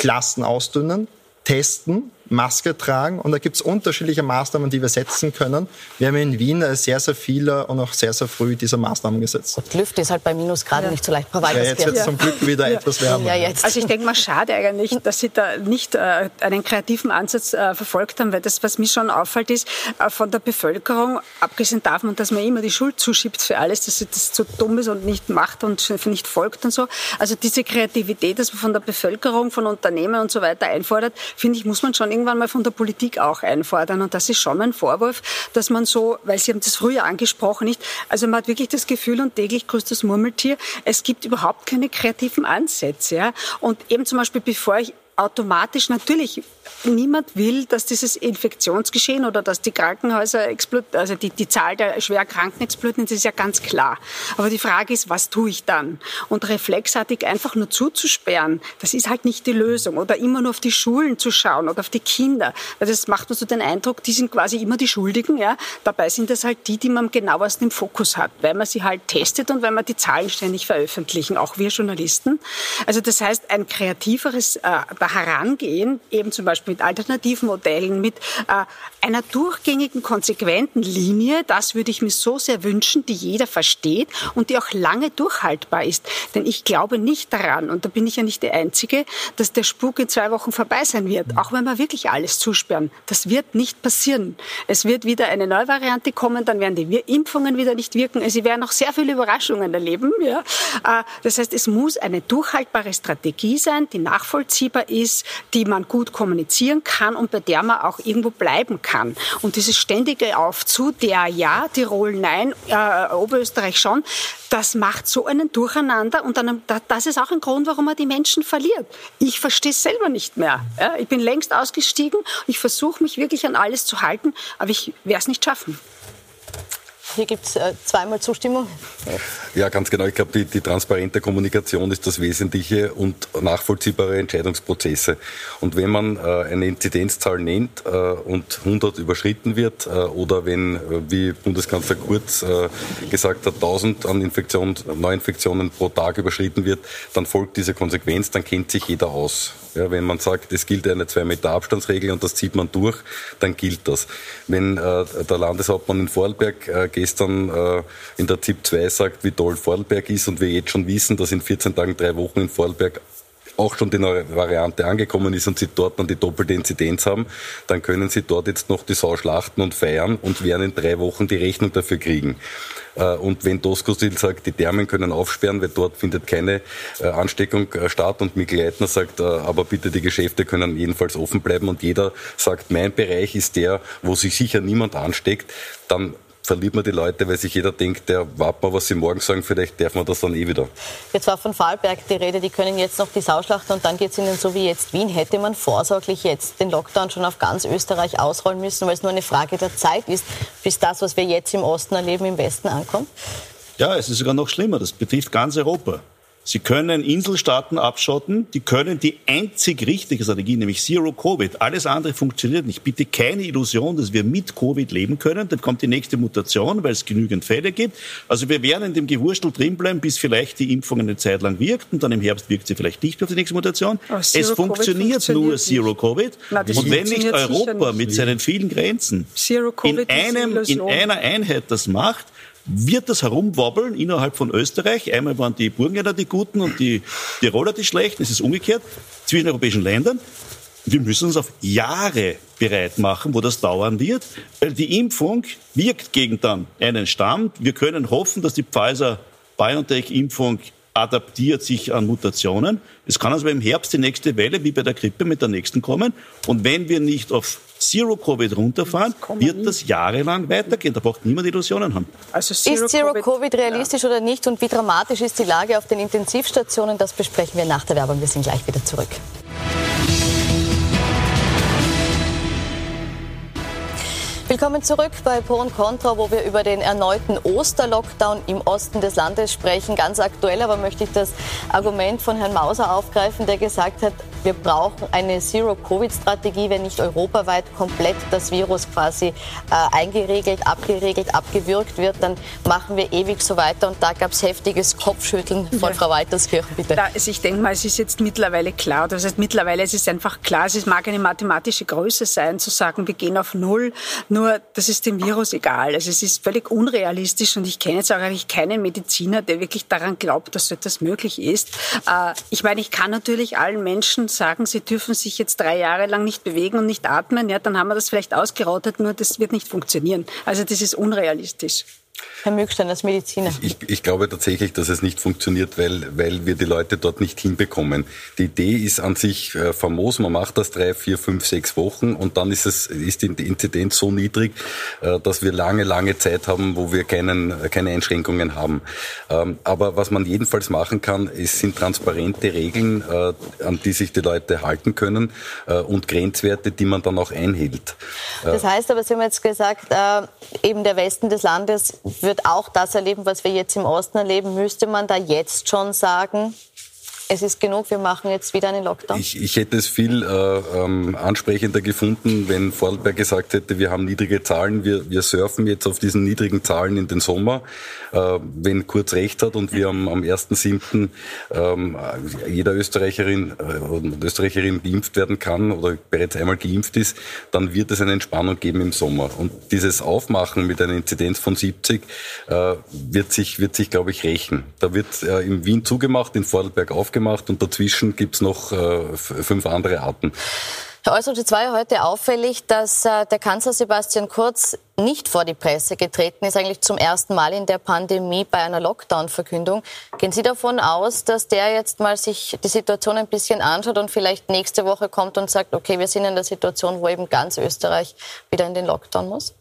C: Klassen ausdünnen, testen, Maske tragen und da gibt es unterschiedliche Maßnahmen, die wir setzen können. Wir haben in Wien sehr, sehr viele und auch sehr, sehr früh diese Maßnahmen gesetzt.
A: Und Lüfte ist halt bei Minusgraden ja. nicht so leicht.
C: Ja, jetzt wird es zum Glück wieder ja. etwas wärmer. Ja,
E: jetzt. Also ich denke mal, schade eigentlich, dass Sie da nicht äh, einen kreativen Ansatz äh, verfolgt haben, weil das, was mir schon auffällt, ist, äh, von der Bevölkerung, abgesehen davon, dass man immer die Schuld zuschiebt für alles, dass sie das zu dumm ist und nicht macht und nicht folgt und so. Also diese Kreativität, dass man von der Bevölkerung, von Unternehmen und so weiter einfordert, finde ich, muss man schon irgendwann mal von der Politik auch einfordern. Und das ist schon mein Vorwurf, dass man so, weil Sie haben das früher angesprochen, nicht, also man hat wirklich das Gefühl und täglich grüßt das Murmeltier, es gibt überhaupt keine kreativen Ansätze. Ja? Und eben zum Beispiel, bevor ich automatisch natürlich niemand will, dass dieses Infektionsgeschehen oder dass die Krankenhäuser explodieren, also die, die Zahl der Schwerkranken explodieren, das ist ja ganz klar. Aber die Frage ist, was tue ich dann? Und reflexartig einfach nur zuzusperren, das ist halt nicht die Lösung. Oder immer nur auf die Schulen zu schauen oder auf die Kinder. Weil das macht man so den Eindruck, die sind quasi immer die Schuldigen. Ja? Dabei sind das halt die, die man genauerst im Fokus hat, weil man sie halt testet und weil man die Zahlen ständig veröffentlichen, auch wir Journalisten. Also das heißt, ein kreativeres äh, Herangehen, eben zum Beispiel mit Alternativmodellen, mit äh, einer durchgängigen, konsequenten Linie, das würde ich mir so sehr wünschen, die jeder versteht und die auch lange durchhaltbar ist. Denn ich glaube nicht daran, und da bin ich ja nicht die Einzige, dass der Spuk in zwei Wochen vorbei sein wird, auch wenn wir wirklich alles zusperren. Das wird nicht passieren. Es wird wieder eine neue Variante kommen, dann werden die Impfungen wieder nicht wirken. Sie werden auch sehr viele Überraschungen erleben. Ja. Äh, das heißt, es muss eine durchhaltbare Strategie sein, die nachvollziehbar ist, die man gut kommunizieren kann und bei der man auch irgendwo bleiben kann. Und dieses ständige Aufzu, der ja, Tirol nein, äh, Oberösterreich schon, das macht so einen Durcheinander und dann, das ist auch ein Grund, warum man die Menschen verliert. Ich verstehe es selber nicht mehr. Ich bin längst ausgestiegen ich versuche mich wirklich an alles zu halten, aber ich werde es nicht schaffen.
A: Hier gibt es äh, zweimal Zustimmung.
B: Ja, ganz genau. Ich glaube, die, die transparente Kommunikation ist das Wesentliche und nachvollziehbare Entscheidungsprozesse. Und wenn man äh, eine Inzidenzzahl nennt äh, und 100 überschritten wird äh, oder wenn, äh, wie Bundeskanzler Kurz äh, gesagt hat, 1000 an Infektionen, Neuinfektionen pro Tag überschritten wird, dann folgt diese Konsequenz, dann kennt sich jeder aus. Ja, wenn man sagt, es gilt eine zwei Meter Abstandsregel und das zieht man durch, dann gilt das. Wenn äh, der Landeshauptmann in Vorarlberg äh, gestern äh, in der ZIP 2 sagt, wie toll Vorarlberg ist und wir jetzt schon wissen, dass in 14 Tagen, drei Wochen in Vorarlberg auch schon die neue Variante angekommen ist und sie dort dann die doppelte Inzidenz haben, dann können sie dort jetzt noch die Sau schlachten und feiern und werden in drei Wochen die Rechnung dafür kriegen. Äh, und wenn Doskozil sagt, die Thermen können aufsperren, weil dort findet keine äh, Ansteckung äh, statt und Mikl Leitner sagt, aber bitte die Geschäfte können jedenfalls offen bleiben und jeder sagt, mein Bereich ist der, wo sich sicher niemand ansteckt, dann verliert man die Leute, weil sich jeder denkt, der wart mal, was sie morgen sagen, vielleicht darf man das dann eh wieder.
A: Jetzt war von Fallberg die Rede, die können jetzt noch die Sau schlachten und dann geht es ihnen so wie jetzt Wien. Hätte man vorsorglich jetzt den Lockdown schon auf ganz Österreich ausrollen müssen, weil es nur eine Frage der Zeit ist, bis das, was wir jetzt im Osten erleben, im Westen ankommt?
D: Ja, es ist sogar noch schlimmer. Das betrifft ganz Europa. Sie können Inselstaaten abschotten, die können die einzig richtige Strategie, nämlich Zero Covid. Alles andere funktioniert nicht. Bitte keine Illusion, dass wir mit Covid leben können. Dann kommt die nächste Mutation, weil es genügend Fälle gibt. Also wir werden in dem Gewurstel drinbleiben, bis vielleicht die Impfung eine Zeit lang wirkt und dann im Herbst wirkt sie vielleicht nicht auf die nächste Mutation. Es funktioniert, funktioniert, nur Zero Covid. Na, und wenn nicht Europa nicht. mit seinen vielen Grenzen in, einem, in einer Einheit das macht, wird das herumwobbeln innerhalb von Österreich. Einmal waren die Burgenländer die Guten und die Tiroler die Schlechten. Es ist umgekehrt zwischen europäischen Ländern. Wir müssen uns auf Jahre bereit machen, wo das dauern wird, weil die Impfung wirkt gegen dann einen Stamm. Wir können hoffen, dass die Pfizer-BioNTech-Impfung adaptiert sich an Mutationen. Es kann also im Herbst die nächste Welle, wie bei der Grippe, mit der nächsten kommen. Und wenn wir nicht auf Zero-Covid runterfahren, wird das jahrelang weitergehen. Da braucht niemand Illusionen haben.
A: Also Zero ist Zero-Covid realistisch ja. oder nicht? Und wie dramatisch ist die Lage auf den Intensivstationen? Das besprechen wir nach der Werbung. Wir sind gleich wieder zurück. Willkommen zurück bei Pro und Contra, wo wir über den erneuten Osterlockdown im Osten des Landes sprechen. Ganz aktuell aber möchte ich das Argument von Herrn Mauser aufgreifen, der gesagt hat, wir brauchen eine Zero-Covid-Strategie, wenn nicht europaweit komplett das Virus quasi äh, eingeregelt, abgeregelt, abgewürgt wird, dann machen wir ewig so weiter. Und da gab es heftiges Kopfschütteln von ja. Frau Walterskirchen, bitte.
E: Da, also ich denke mal, es ist jetzt mittlerweile klar, das heißt mittlerweile es ist einfach klar, es mag eine mathematische Größe sein, zu sagen, wir gehen auf Null, nur das ist dem Virus egal. Also es ist völlig unrealistisch und ich kenne jetzt auch eigentlich keinen Mediziner, der wirklich daran glaubt, dass so etwas möglich ist. Äh, ich meine, ich kann natürlich allen Menschen sagen, sie dürfen sich jetzt drei Jahre lang nicht bewegen und nicht atmen, ja, dann haben wir das vielleicht ausgerottet, nur das wird nicht funktionieren. Also das ist unrealistisch.
A: Herr Mückstein als Mediziner.
B: Ich, ich, glaube tatsächlich, dass es nicht funktioniert, weil, weil wir die Leute dort nicht hinbekommen. Die Idee ist an sich äh, famos. Man macht das drei, vier, fünf, sechs Wochen und dann ist, es, ist die Inzidenz so niedrig, äh, dass wir lange, lange Zeit haben, wo wir keinen, keine Einschränkungen haben. Ähm, aber was man jedenfalls machen kann, es sind transparente Regeln, äh, an die sich die Leute halten können äh, und Grenzwerte, die man dann auch einhält.
A: Äh, das heißt aber, Sie haben jetzt gesagt, äh, eben der Westen des Landes wird auch das erleben, was wir jetzt im Osten erleben. Müsste man da jetzt schon sagen, es ist genug, wir machen jetzt wieder einen Lockdown?
B: Ich, ich hätte es viel äh, ähm, ansprechender gefunden, wenn Vorarlberg gesagt hätte, wir haben niedrige Zahlen, wir, wir surfen jetzt auf diesen niedrigen Zahlen in den Sommer. Äh, wenn Kurz recht hat und wir am, am 1.7. Ähm, jeder Österreicherin äh, und Österreicherin geimpft werden kann oder bereits einmal geimpft ist, dann wird es eine Entspannung geben im Sommer. Und dieses Aufmachen mit einer Inzidenz von 70 äh, wird sich, wird sich glaube ich, rächen. Da wird äh, in Wien zugemacht, in Vorarlberg aufgemacht gemacht und dazwischen gibt's noch äh, fünf andere Arten.
A: Herr es war ja heute auffällig, dass äh, der Kanzler Sebastian Kurz nicht vor die Presse getreten ist, eigentlich zum ersten Mal in der Pandemie bei einer Lockdown-Verkündung. Gehen Sie davon aus, dass der jetzt mal sich die Situation ein bisschen anschaut und vielleicht nächste Woche kommt und sagt, okay, wir sind in der Situation, wo eben ganz Österreich wieder in den Lockdown muss?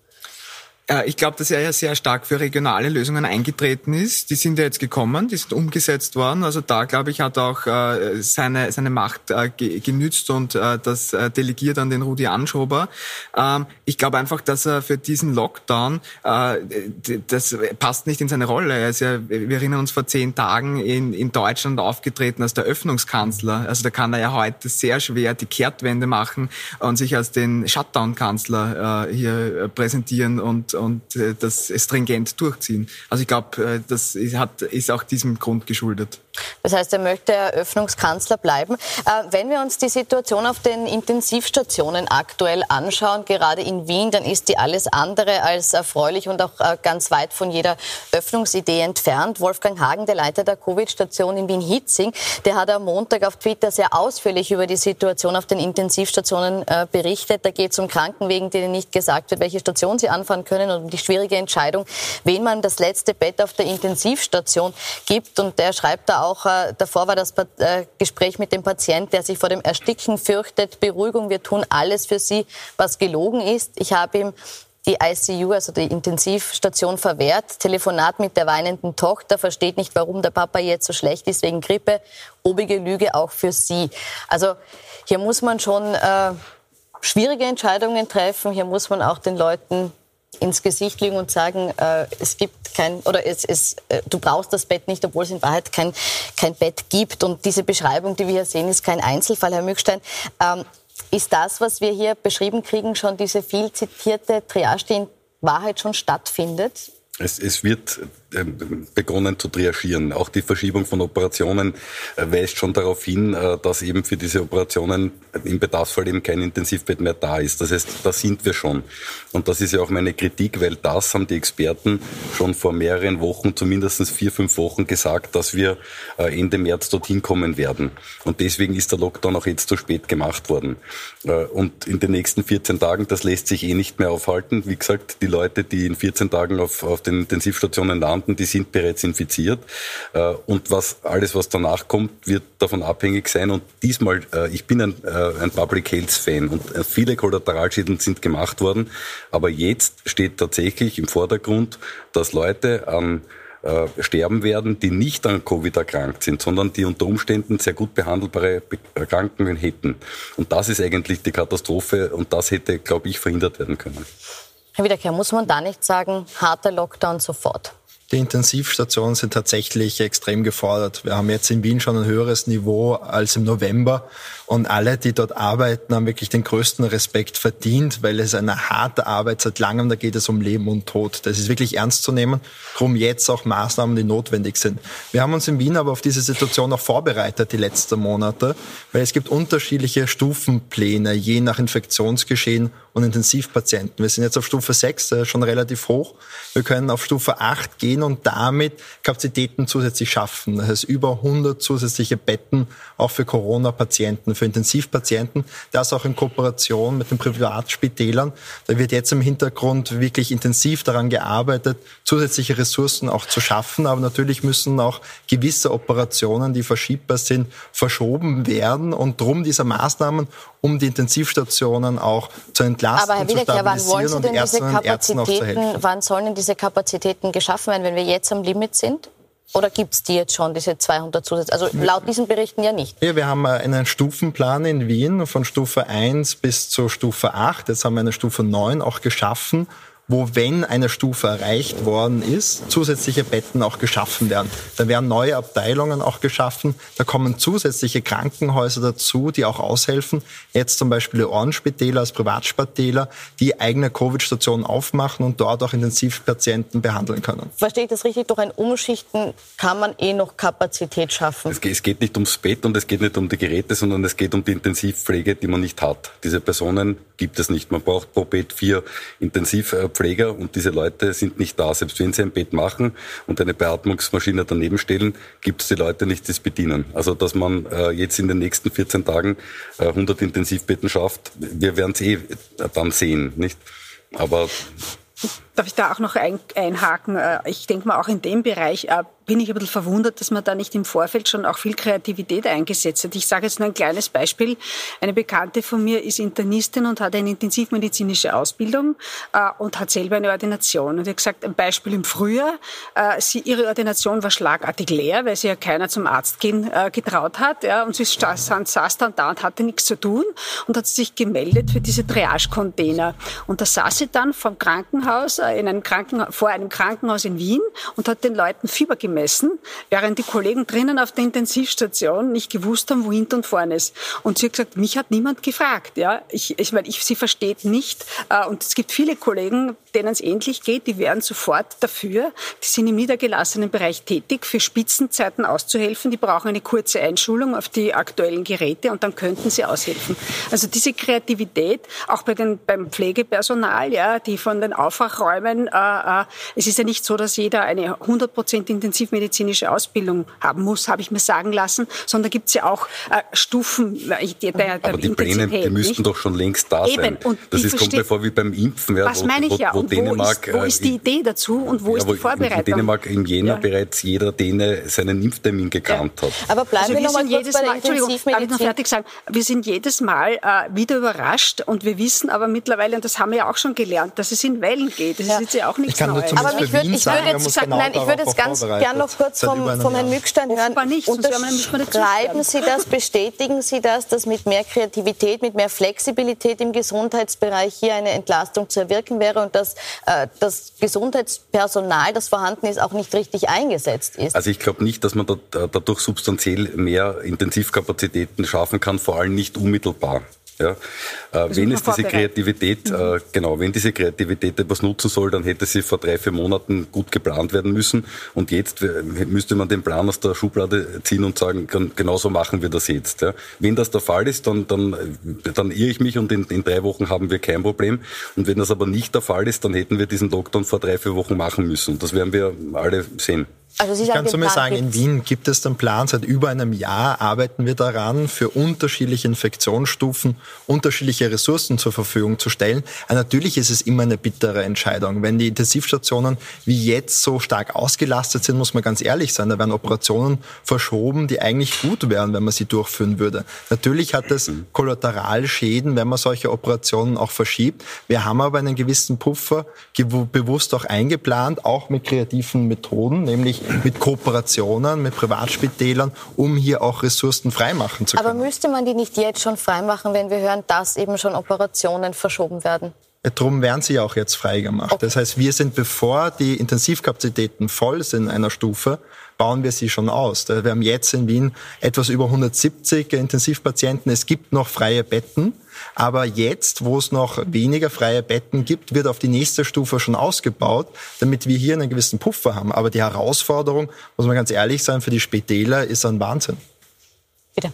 F: Äh, ich glaube, dass er ja sehr stark für regionale Lösungen eingetreten ist. Die sind ja jetzt gekommen, die sind umgesetzt worden. Also da, glaube ich, hat er auch äh, seine, seine Macht äh, genützt und das delegiert an den Rudi Anschober. Ähm, ich glaube einfach, dass er für diesen Lockdown, das passt nicht in seine Rolle. Er ist ja, wir erinnern uns vor zehn Tagen in, in Deutschland aufgetreten als der Öffnungskanzler. Also da kann er ja heute sehr schwer die Kehrtwende machen und sich als den Shutdown-Kanzler hier präsentieren und und äh, das stringent durchziehen. Also ich glaube, äh, das ist, hat, ist auch diesem Grund geschuldet.
A: Das heißt, er möchte Eröffnungskanzler bleiben. Äh, wenn wir uns die Situation auf den Intensivstationen aktuell anschauen, gerade in Wien, dann ist die alles andere als erfreulich und auch äh, ganz weit von jeder Öffnungsidee entfernt. Wolfgang Hagen, der Leiter der Covid-Station in Wien-Hitzing, der hat am Montag auf Twitter sehr ausführlich über die Situation auf den Intensivstationen äh, berichtet. Da geht es um Krankenwegen, denen nicht gesagt wird, welche Station sie anfahren können und um die schwierige Entscheidung, wen man das letzte Bett auf der Intensivstation gibt. Und der schreibt da auch, auch äh, davor war das äh, Gespräch mit dem Patienten, der sich vor dem Ersticken fürchtet. Beruhigung, wir tun alles für Sie, was gelogen ist. Ich habe ihm die ICU, also die Intensivstation, verwehrt. Telefonat mit der weinenden Tochter, versteht nicht, warum der Papa jetzt so schlecht ist wegen Grippe. Obige Lüge auch für sie. Also hier muss man schon äh, schwierige Entscheidungen treffen. Hier muss man auch den Leuten ins Gesicht lügen und sagen, äh, es gibt kein, oder es, es, äh, du brauchst das Bett nicht, obwohl es in Wahrheit kein, kein Bett gibt. Und diese Beschreibung, die wir hier sehen, ist kein Einzelfall, Herr Mückstein. Ähm, ist das, was wir hier beschrieben kriegen, schon diese viel zitierte Triage, die in Wahrheit schon stattfindet?
B: Es, es wird begonnen zu triagieren. Auch die Verschiebung von Operationen äh, weist schon darauf hin, äh, dass eben für diese Operationen im Bedarfsfall eben kein Intensivbett mehr da ist. Das heißt, da sind wir schon. Und das ist ja auch meine Kritik, weil das haben die Experten schon vor mehreren Wochen, zumindest vier, fünf Wochen gesagt, dass wir äh, Ende März dorthin kommen werden. Und deswegen ist der Lockdown auch jetzt zu spät gemacht worden. Und in den nächsten 14 Tagen, das lässt sich eh nicht mehr aufhalten. Wie gesagt, die Leute, die in 14 Tagen auf, auf den Intensivstationen landen, Migranten, die sind bereits infiziert. Äh, und was alles, was danach kommt, wird davon abhängig sein. Und diesmal, äh, ich bin ein, äh, ein Public Health Fan und viele Kollateralschäden sind gemacht worden. Aber jetzt steht tatsächlich im Vordergrund, dass Leute an sterben werden, die nicht an Covid erkrankt sind, sondern die unter Umständen sehr gut behandelbare Erkrankungen hätten. Und das ist eigentlich die Katastrophe und das hätte, glaube ich, verhindert werden können.
A: Herr Wiederkehr, muss man da nicht sagen, harter Lockdown sofort?
C: Die Intensivstationen sind tatsächlich extrem gefordert. Wir haben jetzt in Wien schon ein höheres Niveau als im November. Und alle, die dort arbeiten, haben wirklich den größten Respekt verdient, weil es eine harte Arbeit seit langem, da geht es um Leben und Tod. Das ist wirklich ernst zu nehmen. Drum jetzt auch Maßnahmen, die notwendig sind. Wir haben uns in Wien aber auf diese Situation auch vorbereitet die letzten Monate, weil es gibt unterschiedliche Stufenpläne, je nach Infektionsgeschehen und Intensivpatienten. Wir sind jetzt auf Stufe 6, schon relativ hoch. Wir können auf Stufe 8 gehen und damit Kapazitäten zusätzlich schaffen. Das heißt über 100 zusätzliche Betten auch für Corona-Patienten, für Intensivpatienten. Das auch in Kooperation mit den Privatspitälern. Da wird jetzt im Hintergrund wirklich intensiv daran gearbeitet, zusätzliche Ressourcen auch zu schaffen. Aber natürlich müssen auch gewisse Operationen, die verschiebbar sind, verschoben werden. Und drum diese Maßnahmen, um die Intensivstationen auch zu entlasten,
A: Aber Herr Wiedeker, wann wollen Sie denn diese Kapazitäten, wann sollen diese Kapazitäten geschaffen werden, wenn wir jetzt am Limit sind? Oder gibt es die jetzt schon, diese 200 Zusatz? Also laut diesen Berichten ja nicht.
C: Ja, wir haben äh, einen Stufenplan in Wien von Stufe 1 bis zur Stufe 8. Jetzt haben wir eine Stufe 9 auch geschaffen wo, wenn eine Stufe erreicht worden ist, zusätzliche Betten auch geschaffen werden. Da werden neue Abteilungen auch geschaffen. Da kommen zusätzliche Krankenhäuser dazu, die auch aushelfen. Jetzt zum Beispiel die Ohrenspitäler als Privatspitäler, die eigene Covid-Stationen aufmachen und dort auch Intensivpatienten behandeln können.
A: Verstehe ich das richtig? Durch ein Umschichten kann man eh noch Kapazität schaffen.
B: Es geht nicht ums Bett und es geht nicht um die Geräte, sondern es geht um die Intensivpflege, die man nicht hat. Diese Personen gibt es nicht. Man braucht pro Bett vier Intensivpflege Pfleger und diese Leute sind nicht da. Selbst wenn sie ein Bett machen und eine Beatmungsmaschine daneben stellen, gibt es die Leute nicht, die es bedienen. Also dass man äh, jetzt in den nächsten 14 Tagen äh, 100 Intensivbetten schafft, wir werden es eh dann sehen, nicht? Aber
E: Darf ich da auch noch ein, einhaken? Äh, ich denke mal, auch in dem Bereich äh, bin ich ein bisschen verwundert, dass man da nicht im Vorfeld schon auch viel Kreativität eingesetzt hat. Ich sage jetzt nur ein kleines Beispiel. Eine Bekannte von mir ist Internistin und hat eine intensivmedizinische Ausbildung äh, und hat selber eine Ordination. Und hat gesagt, ein Beispiel im Frühjahr, sie, ihre Ordination war schlagartig leer, weil sie ja keiner zum Arzt gehen getraut hat. Ja, und sie saß dann da und hatte nichts zu tun und hat sich gemeldet für diese Triage-Container. Und da saß sie dann vom Krankenhaus in einem Krankenhaus, vor einem Krankenhaus in Wien und hat den Leuten Fieber gemessen, während die Kollegen drinnen auf der Intensivstation nicht gewusst haben, wo hinten und vorne ist. Und sie hat gesagt, mich hat niemand gefragt. Ja, ich, ich meine, ich, sie versteht nicht. Äh, und es gibt viele Kollegen, denen es ähnlich geht, die wären sofort dafür. Die sind im niedergelassenen Bereich tätig, für Spitzenzeiten auszuhelfen. Die brauchen eine kurze Einschulung auf die aktuellen Geräte und dann könnten sie aushelfen. Also diese Kreativität, auch bei den, beim Pflegepersonal, ja, die von den Aufwachräumen Räumen. Äh, äh, es ist ja nicht so, dass jeder eine 100% intensivmedizinische Ausbildung haben muss, habe ich mir sagen lassen, sondern gibt es ja auch äh, Stufen
B: der, der Aber die Pläne, die müssten nicht? doch schon längst da sein. Eben. Und das ist, kommt mir vor wie beim Impfen.
E: Ja, was wo, meine ich ja? Wo, wo, Dänemark, ist, wo ist die Idee dazu und wo ja, ist die Vorbereitung? In
B: Dänemark im Jänner ja. bereits jeder Däne seinen Impftermin gekannt hat.
A: Aber bleiben also wir, wir nochmal kurz bei der Intensivmedizin.
E: Darf ich noch fertig sagen? Wir sind jedes Mal äh, wieder überrascht und wir wissen aber mittlerweile, und das haben wir ja auch schon gelernt, dass es in Wellen geht. Das ja. ist jetzt ja auch nichts Neues.
A: Aber mich ich würde jetzt, sagen, genau nein, ich würde jetzt ganz gerne noch kurz vom, vom Herrn Mückstein hören.
E: Nicht,
A: Unterschreiben Sie das, bestätigen Sie das, dass mit mehr Kreativität, mit mehr Flexibilität im Gesundheitsbereich hier eine Entlastung zu erwirken wäre und dass äh, das Gesundheitspersonal, das vorhanden ist, auch nicht richtig eingesetzt ist?
B: Also ich glaube nicht, dass man da, dadurch substanziell mehr Intensivkapazitäten schaffen kann, vor allem nicht unmittelbar. Ja. Äh, wenn es diese Kreativität, mhm. äh, genau, wenn diese Kreativität etwas nutzen soll, dann hätte sie vor drei, vier Monaten gut geplant werden müssen. Und jetzt äh, müsste man den Plan aus der Schublade ziehen und sagen, genau so machen wir das jetzt. Ja. Wenn das der Fall ist, dann, dann, dann irre ich mich und in, in drei Wochen haben wir kein Problem. Und wenn das aber nicht der Fall ist, dann hätten wir diesen Lockdown vor drei, vier Wochen machen müssen. Und das werden wir alle sehen.
C: Also Sie ich kann zu mir sagen, in Wien gibt es den Plan, seit über einem Jahr arbeiten wir daran, für unterschiedliche Infektionsstufen unterschiedliche Ressourcen zur Verfügung zu stellen. Aber natürlich ist es immer eine bittere Entscheidung. Wenn die Intensivstationen wie jetzt so stark ausgelastet sind, muss man ganz ehrlich sein, da werden Operationen verschoben, die eigentlich gut wären, wenn man sie durchführen würde. Natürlich hat es Kollateralschäden, wenn man solche Operationen auch verschiebt. Wir haben aber einen gewissen Puffer bewusst auch eingeplant, auch mit kreativen Methoden, nämlich mit Kooperationen, mit Privatspitälern, um hier auch Ressourcen freimachen zu können.
A: Aber müsste man die nicht jetzt schon freimachen, wenn wir hören, dass eben schon Operationen verschoben werden?
C: Darum werden sie auch jetzt freigemacht. Okay. Das heißt, wir sind, bevor die Intensivkapazitäten voll sind in einer Stufe, bauen wir sie schon aus. Wir haben jetzt in Wien etwas über 170 Intensivpatienten. Es gibt noch freie Betten. Aber jetzt, wo es noch weniger freie Betten gibt, wird auf die nächste Stufe schon ausgebaut, damit wir hier einen gewissen Puffer haben. Aber die Herausforderung, muss man ganz ehrlich sein, für die Spitäler ist ein Wahnsinn.
D: Bitte.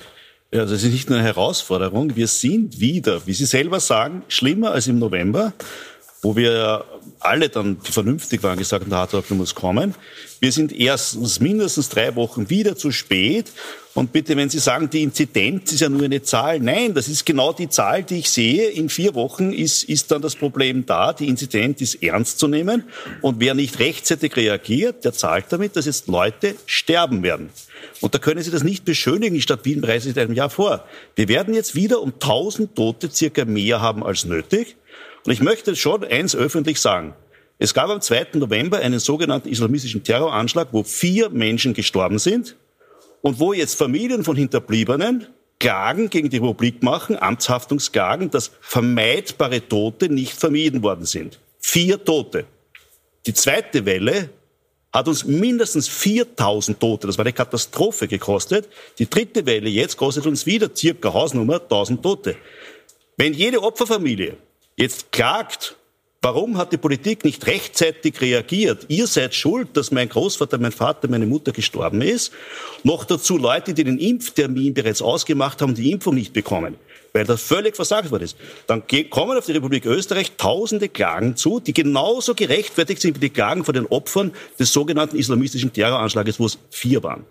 D: Ja, das ist nicht nur eine Herausforderung. Wir sind wieder, wie Sie selber sagen, schlimmer als im November, wo wir alle dann, die vernünftig waren, gesagt haben, der Hardlockdown muss kommen. Wir sind erstens mindestens drei Wochen wieder zu spät. Und bitte, wenn Sie sagen, die Inzidenz ist ja nur eine Zahl, nein, das ist genau die Zahl, die ich sehe. In vier Wochen ist, ist dann das Problem da. Die Inzidenz ist ernst zu nehmen. Und wer nicht rechtzeitig reagiert, der zahlt damit, dass jetzt Leute sterben werden. Und da können Sie das nicht beschönigen. Die Stadt Wien bereitet einem Jahr vor. Wir werden jetzt wieder um 1000 Tote circa mehr haben als nötig. Und ich möchte schon eins öffentlich sagen. Es gab am 2. November einen sogenannten islamistischen Terroranschlag, wo vier Menschen gestorben sind und wo jetzt Familien von Hinterbliebenen Klagen gegen die Republik machen, Amtshaftungsklagen, dass vermeidbare Tote nicht vermieden worden sind. Vier Tote. Die zweite Welle hat uns mindestens 4000 Tote, das war eine Katastrophe gekostet. Die dritte Welle jetzt kostet uns wieder circa Hausnummer 1000 Tote. Wenn jede Opferfamilie jetzt klagt Warum hat die Politik nicht rechtzeitig reagiert? Ihr seid schuld, dass mein Großvater, mein Vater, meine Mutter gestorben ist. Noch dazu Leute, die den Impftermin bereits ausgemacht haben, die Impfung nicht bekommen, weil das völlig versagt worden ist. Dann kommen auf die Republik Österreich tausende Klagen zu, die genauso gerechtfertigt sind wie die Klagen von den Opfern des sogenannten islamistischen Terroranschlages, wo es vier waren.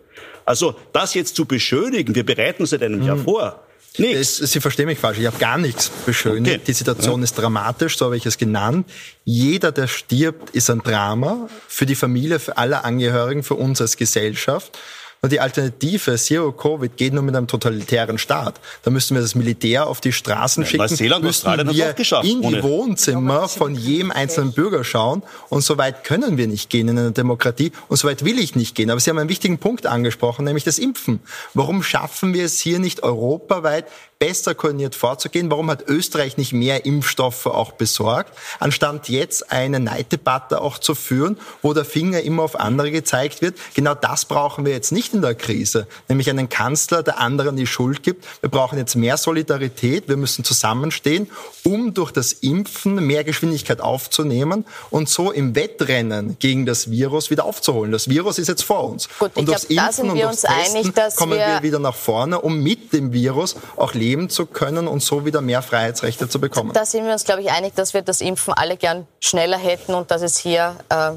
D: Also das jetzt zu beschönigen, wir bereiten uns seit einem mhm. Jahr vor,
C: Nichts. Sie verstehen mich falsch. Ich habe gar nichts beschönigt. Okay. Die Situation ja. ist dramatisch, so habe ich es genannt. Jeder, der stirbt, ist ein Drama für die Familie, für alle Angehörigen, für uns als Gesellschaft. Und die Alternative Zero Covid geht nur mit einem totalitären Staat. Da müssten wir das Militär auf die Straßen ja, schicken, Neuseeland, müssten wir in die Wohnzimmer von jedem einzelnen Bürger schauen. Und so weit können wir nicht gehen in einer Demokratie. Und so weit will ich nicht gehen. Aber Sie haben einen wichtigen Punkt angesprochen, nämlich das Impfen. Warum schaffen wir es hier nicht europaweit, besser koordiniert vorzugehen? Warum hat Österreich nicht mehr Impfstoffe auch besorgt, anstatt jetzt eine Neiddebatte auch zu führen, wo der Finger immer auf andere gezeigt wird? Genau das brauchen wir jetzt nicht in der Krise, nämlich einen Kanzler, der anderen die Schuld gibt. Wir brauchen jetzt mehr Solidarität, wir müssen zusammenstehen, um durch das Impfen mehr Geschwindigkeit aufzunehmen und so im Wettrennen gegen das Virus wieder aufzuholen. Das Virus ist jetzt vor uns.
A: Gut, und durchs glaub, Impfen und durchs Testen einig,
C: kommen wir, wir wieder nach vorne, um mit dem Virus auch leben zu können und so wieder mehr Freiheitsrechte zu bekommen.
A: Da sind wir uns, glaube ich, einig, dass wir das Impfen alle gern schneller hätten und dass es hier äh,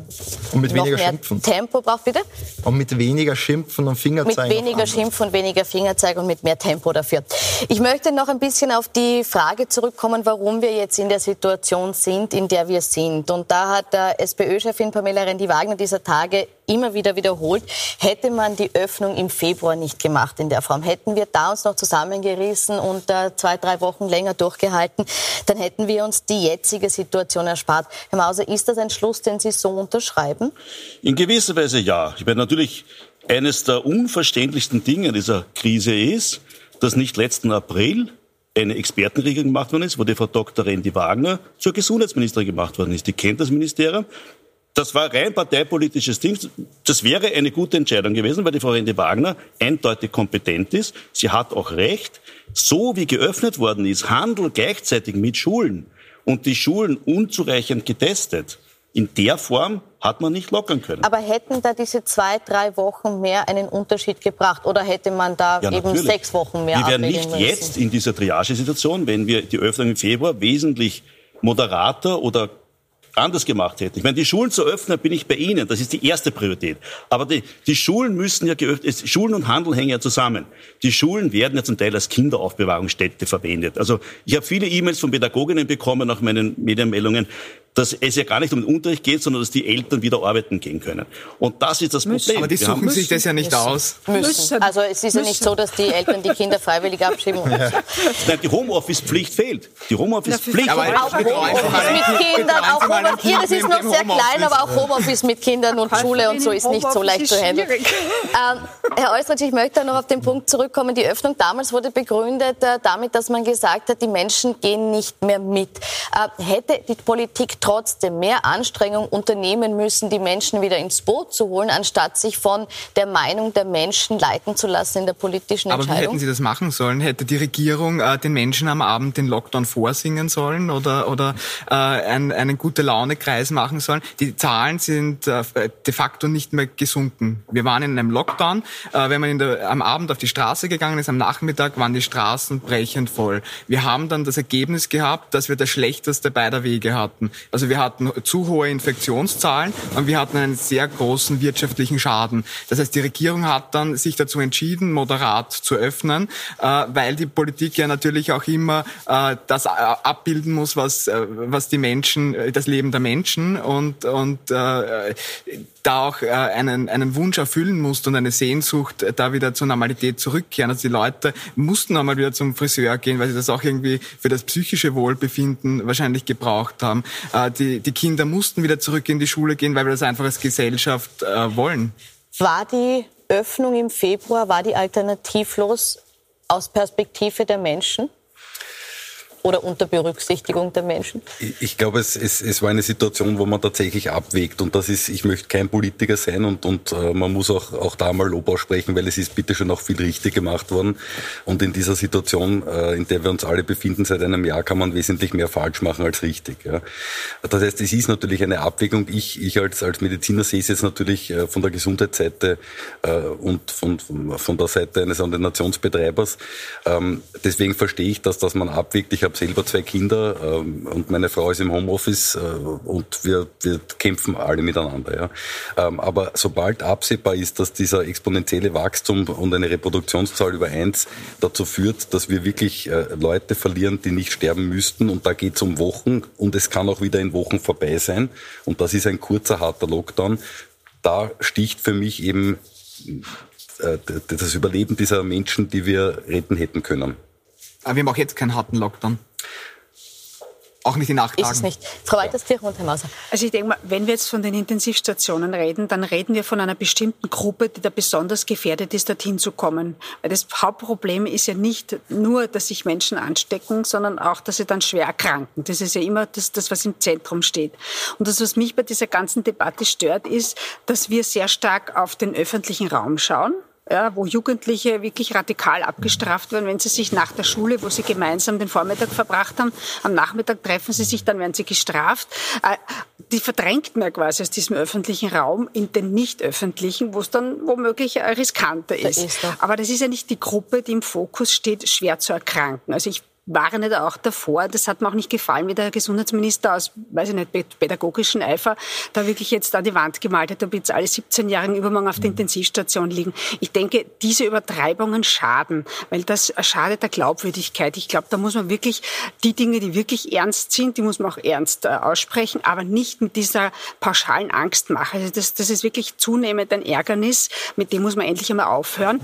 C: und mit noch weniger mehr Schimpfen.
A: Tempo braucht, bitte?
C: Und mit weniger Schimpfen und Fingerzeigen.
A: Mit weniger Schimpfen und weniger Fingerzeigen und mit mehr Tempo dafür. Ich möchte noch ein bisschen auf die Frage zurückkommen, warum wir jetzt in der Situation sind, in der wir sind. Und da hat der SPÖ-Chefin Pamela Rendi-Wagner dieser Tage immer wieder wiederholt, hätte man die Öffnung im Februar nicht gemacht in der Form, hätten wir da uns noch zusammengerissen und äh, zwei, drei Wochen länger durchgehalten, dann hätten wir uns die jetzige Situation erspart. Herr Mauser, ist das ein Schluss, den Sie so unterschreiben?
D: In gewisser Weise ja. Ich meine, natürlich eines der unverständlichsten Dinge dieser Krise ist, dass nicht letzten April eine Expertenregelung gemacht worden ist, wo die Frau Dr. Randy Wagner zur Gesundheitsministerin gemacht worden ist. Die kennt das Ministerium. Das war rein parteipolitisches Ding. Das wäre eine gute Entscheidung gewesen, weil die Frau Randy Wagner eindeutig kompetent ist. Sie hat auch recht. So wie geöffnet worden ist, Handel gleichzeitig mit Schulen und die Schulen unzureichend getestet, in der Form hat man nicht lockern können.
A: Aber hätten da diese zwei, drei Wochen mehr einen Unterschied gebracht oder hätte man da ja, eben natürlich. sechs Wochen mehr
D: Wir wären nicht müssen? jetzt in dieser Triagesituation, wenn wir die Öffnung im Februar wesentlich moderater oder anders gemacht hätten. Ich meine, die Schulen zu öffnen, bin ich bei Ihnen. Das ist die erste Priorität. Aber die, die Schulen müssen ja geöffnet, Schulen und Handel hängen ja zusammen. Die Schulen werden ja zum Teil als Kinderaufbewahrungsstätte verwendet. Also ich habe viele E-Mails von Pädagoginnen bekommen nach meinen Medienmeldungen, dass es ja gar nicht um den Unterricht geht, sondern dass die Eltern wieder arbeiten gehen können. Und das ist das Problem.
F: Aber die suchen müssen, sich das ja nicht müssen, aus.
A: Müssen. Also es ist ja nicht so, dass die Eltern die Kinder freiwillig abschieben. Ja.
D: Nein, die Homeoffice-Pflicht fehlt. Die Homeoffice-Pflicht.
A: Aber auch Homeoffice mit Kindern, auch Homeoffice, ja, das ist noch sehr klein, aber auch Homeoffice mit Kindern und Schule und so ist nicht so leicht zu handeln. Ähm, Herr Eustritz, ich möchte noch auf den Punkt zurückkommen. Die Öffnung damals wurde begründet äh, damit, dass man gesagt hat, die Menschen gehen nicht mehr mit. Äh, hätte die Politik trotzdem mehr Anstrengung unternehmen müssen, die Menschen wieder ins Boot zu holen, anstatt sich von der Meinung der Menschen leiten zu lassen in der politischen Entscheidung.
F: Aber wie hätten Sie das machen sollen? Hätte die Regierung äh, den Menschen am Abend den Lockdown vorsingen sollen oder, oder äh, ein, einen gute Laune-Kreis machen sollen? Die Zahlen sind äh, de facto nicht mehr gesunken. Wir waren in einem Lockdown. Äh, wenn man der, am Abend auf die Straße gegangen ist, am Nachmittag waren die Straßen brechend voll. Wir haben dann das Ergebnis gehabt, dass wir das schlechteste beider Wege hatten. Also wir hatten zu hohe Infektionszahlen und wir hatten einen sehr großen wirtschaftlichen Schaden. Das heißt, die Regierung hat dann sich dazu entschieden, moderat zu öffnen, äh, weil die Politik ja natürlich auch immer äh, das äh, abbilden muss, was, was die Menschen, das Leben der Menschen und, und da auch einen, einen Wunsch erfüllen muss und eine Sehnsucht, da wieder zur Normalität zurückkehren. Also die Leute mussten einmal wieder zum Friseur gehen, weil sie das auch irgendwie für das psychische Wohlbefinden wahrscheinlich gebraucht haben die, die Kinder mussten wieder zurück in die Schule gehen, weil wir das einfach als Gesellschaft äh, wollen.
A: War die Öffnung im Februar, war die alternativlos aus Perspektive der Menschen? Oder unter Berücksichtigung der Menschen?
B: Ich, glaube, es, es, es war eine Situation, wo man tatsächlich abwägt. Und das ist, ich möchte kein Politiker sein und, und äh, man muss auch, auch da mal Lob aussprechen, weil es ist bitte schon auch viel richtig gemacht worden. Und in dieser Situation, äh, in der wir uns alle befinden seit einem Jahr, kann man wesentlich mehr falsch machen als richtig. Ja. Das heißt, es ist natürlich eine Abwägung. Ich, ich als, als Mediziner sehe es jetzt natürlich äh, von der Gesundheitsseite äh, und von, von der Seite eines Ordinationsbetreibers. Ähm, deswegen verstehe ich das, dass man abwägt. Ich habe selber zwei Kinder ähm, und meine Frau ist im Homeoffice äh, und wir, wir kämpfen alle miteinander. Ja. Ähm, aber sobald absehbar ist, dass dieser exponentielle Wachstum und eine Reproduktionszahl über eins dazu führt, dass wir wirklich äh, Leute verlieren, die nicht sterben müssten und da geht es um Wochen und es kann auch wieder in Wochen vorbei sein und das ist ein kurzer, harter Lockdown, da sticht für mich eben äh, das Überleben dieser Menschen, die wir retten hätten können.
F: Aber wir haben auch jetzt keinen harten Lockdown. Auch nicht in acht Tagen.
A: Ist es nicht. Frau Walterskirch und Herr Mauser.
E: Also ich denke mal, wenn wir jetzt von den Intensivstationen reden, dann reden wir von einer bestimmten Gruppe, die da besonders gefährdet ist, dorthin zu kommen. Weil das Hauptproblem ist ja nicht nur, dass sich Menschen anstecken, sondern auch, dass sie dann schwer erkranken. Das ist ja immer das, das was im Zentrum steht. Und das, was mich bei dieser ganzen Debatte stört, ist, dass wir sehr stark auf den öffentlichen Raum schauen ja, wo Jugendliche wirklich radikal abgestraft werden, wenn sie sich nach der Schule, wo sie gemeinsam den Vormittag verbracht haben, am Nachmittag treffen sie sich, dann werden sie gestraft. Äh, die verdrängt man quasi aus diesem öffentlichen Raum in den nicht öffentlichen, wo es dann womöglich riskanter ist. ist Aber das ist ja nicht die Gruppe, die im Fokus steht, schwer zu erkranken. Also ich warne da auch davor. Das hat mir auch nicht gefallen, wie der Gesundheitsminister aus, weiß ich nicht, pädagogischen Eifer da wirklich jetzt an die Wand gemalt hat, ob jetzt alle 17-Jährigen übermorgen auf der Intensivstation liegen. Ich denke, diese Übertreibungen schaden, weil das schadet der Glaubwürdigkeit. Ich glaube, da muss man wirklich die Dinge, die wirklich ernst sind, die muss man auch ernst äh, aussprechen, aber nicht mit dieser pauschalen Angstmache. Also das, das ist wirklich zunehmend ein Ärgernis, mit dem muss man endlich einmal aufhören,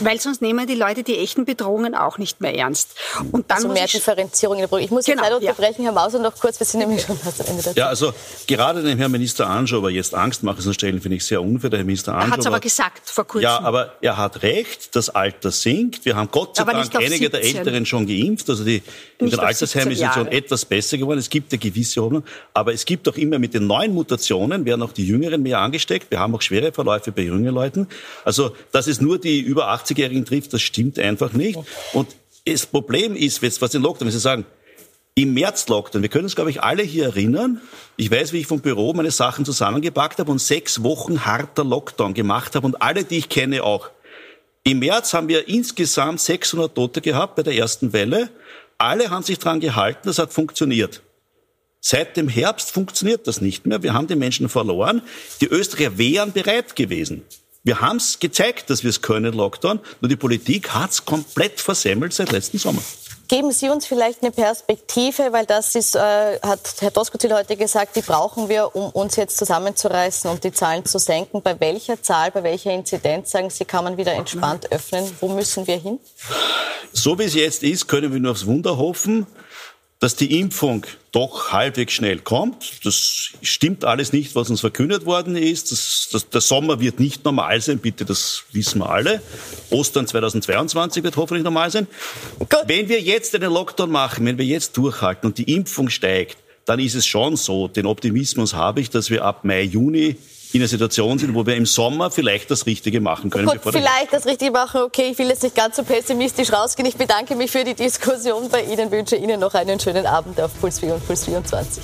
E: weil sonst nehmen die Leute die echten Bedrohungen auch nicht mehr ernst.
A: Und dann also mehr Differenzierung in der Ich muss genau, jetzt leider unterbrechen, ja. Herr Mauser, noch kurz, wir sind nämlich schon fast am Ende
D: der Ja, also gerade dem Herrn Minister Anschober jetzt Angst machen zu stellen, finde ich sehr unfair. Der Herr Minister Anschober...
E: Er hat es aber gesagt vor kurzem.
D: Ja, aber er hat recht, das Alter sinkt. Wir haben Gott sei aber Dank einige 17. der Älteren schon geimpft. Also die in den Altersheimen sind schon etwas besser geworden. Es gibt eine gewisse Hoffnung. Aber es gibt auch immer mit den neuen Mutationen, werden auch die Jüngeren mehr angesteckt. Wir haben auch schwere Verläufe bei jungen Leuten. Also, dass es nur die über 80-Jährigen trifft, das stimmt einfach nicht. Und das Problem ist, was den Lockdown, wenn Sie sagen, im März Lockdown, wir können uns, glaube ich, alle hier erinnern. Ich weiß, wie ich vom Büro meine Sachen zusammengepackt habe und sechs Wochen harter Lockdown gemacht habe und alle, die ich kenne, auch. Im März haben wir insgesamt 600 Tote gehabt bei der ersten Welle. Alle haben sich dran gehalten, das hat funktioniert. Seit dem Herbst funktioniert das nicht mehr. Wir haben die Menschen verloren. Die Österreicher wären bereit gewesen. Wir haben es gezeigt, dass wir es können, Lockdown. Nur die Politik hat es komplett versemmelt seit letzten Sommer.
A: Geben Sie uns vielleicht eine Perspektive, weil das ist, äh, hat Herr Doskozil heute gesagt, die brauchen wir, um uns jetzt zusammenzureißen und die Zahlen zu senken. Bei welcher Zahl, bei welcher Inzidenz, sagen Sie, kann man wieder entspannt öffnen? Wo müssen wir hin?
D: So wie es jetzt ist, können wir nur aufs Wunder hoffen dass die Impfung doch halbwegs schnell kommt. Das stimmt alles nicht, was uns verkündet worden ist. Das, das, der Sommer wird nicht normal sein, bitte, das wissen wir alle. Ostern 2022 wird hoffentlich normal sein. Gut. Wenn wir jetzt einen Lockdown machen, wenn wir jetzt durchhalten und die Impfung steigt, dann ist es schon so, den Optimismus habe ich, dass wir ab Mai, Juni in einer Situation sind, wo wir im Sommer vielleicht das Richtige machen können.
A: Gut, vielleicht das Richtige machen. Okay, ich will jetzt nicht ganz so pessimistisch rausgehen. Ich bedanke mich für die Diskussion bei Ihnen, wünsche Ihnen noch einen schönen Abend auf Puls 4 und Puls 24.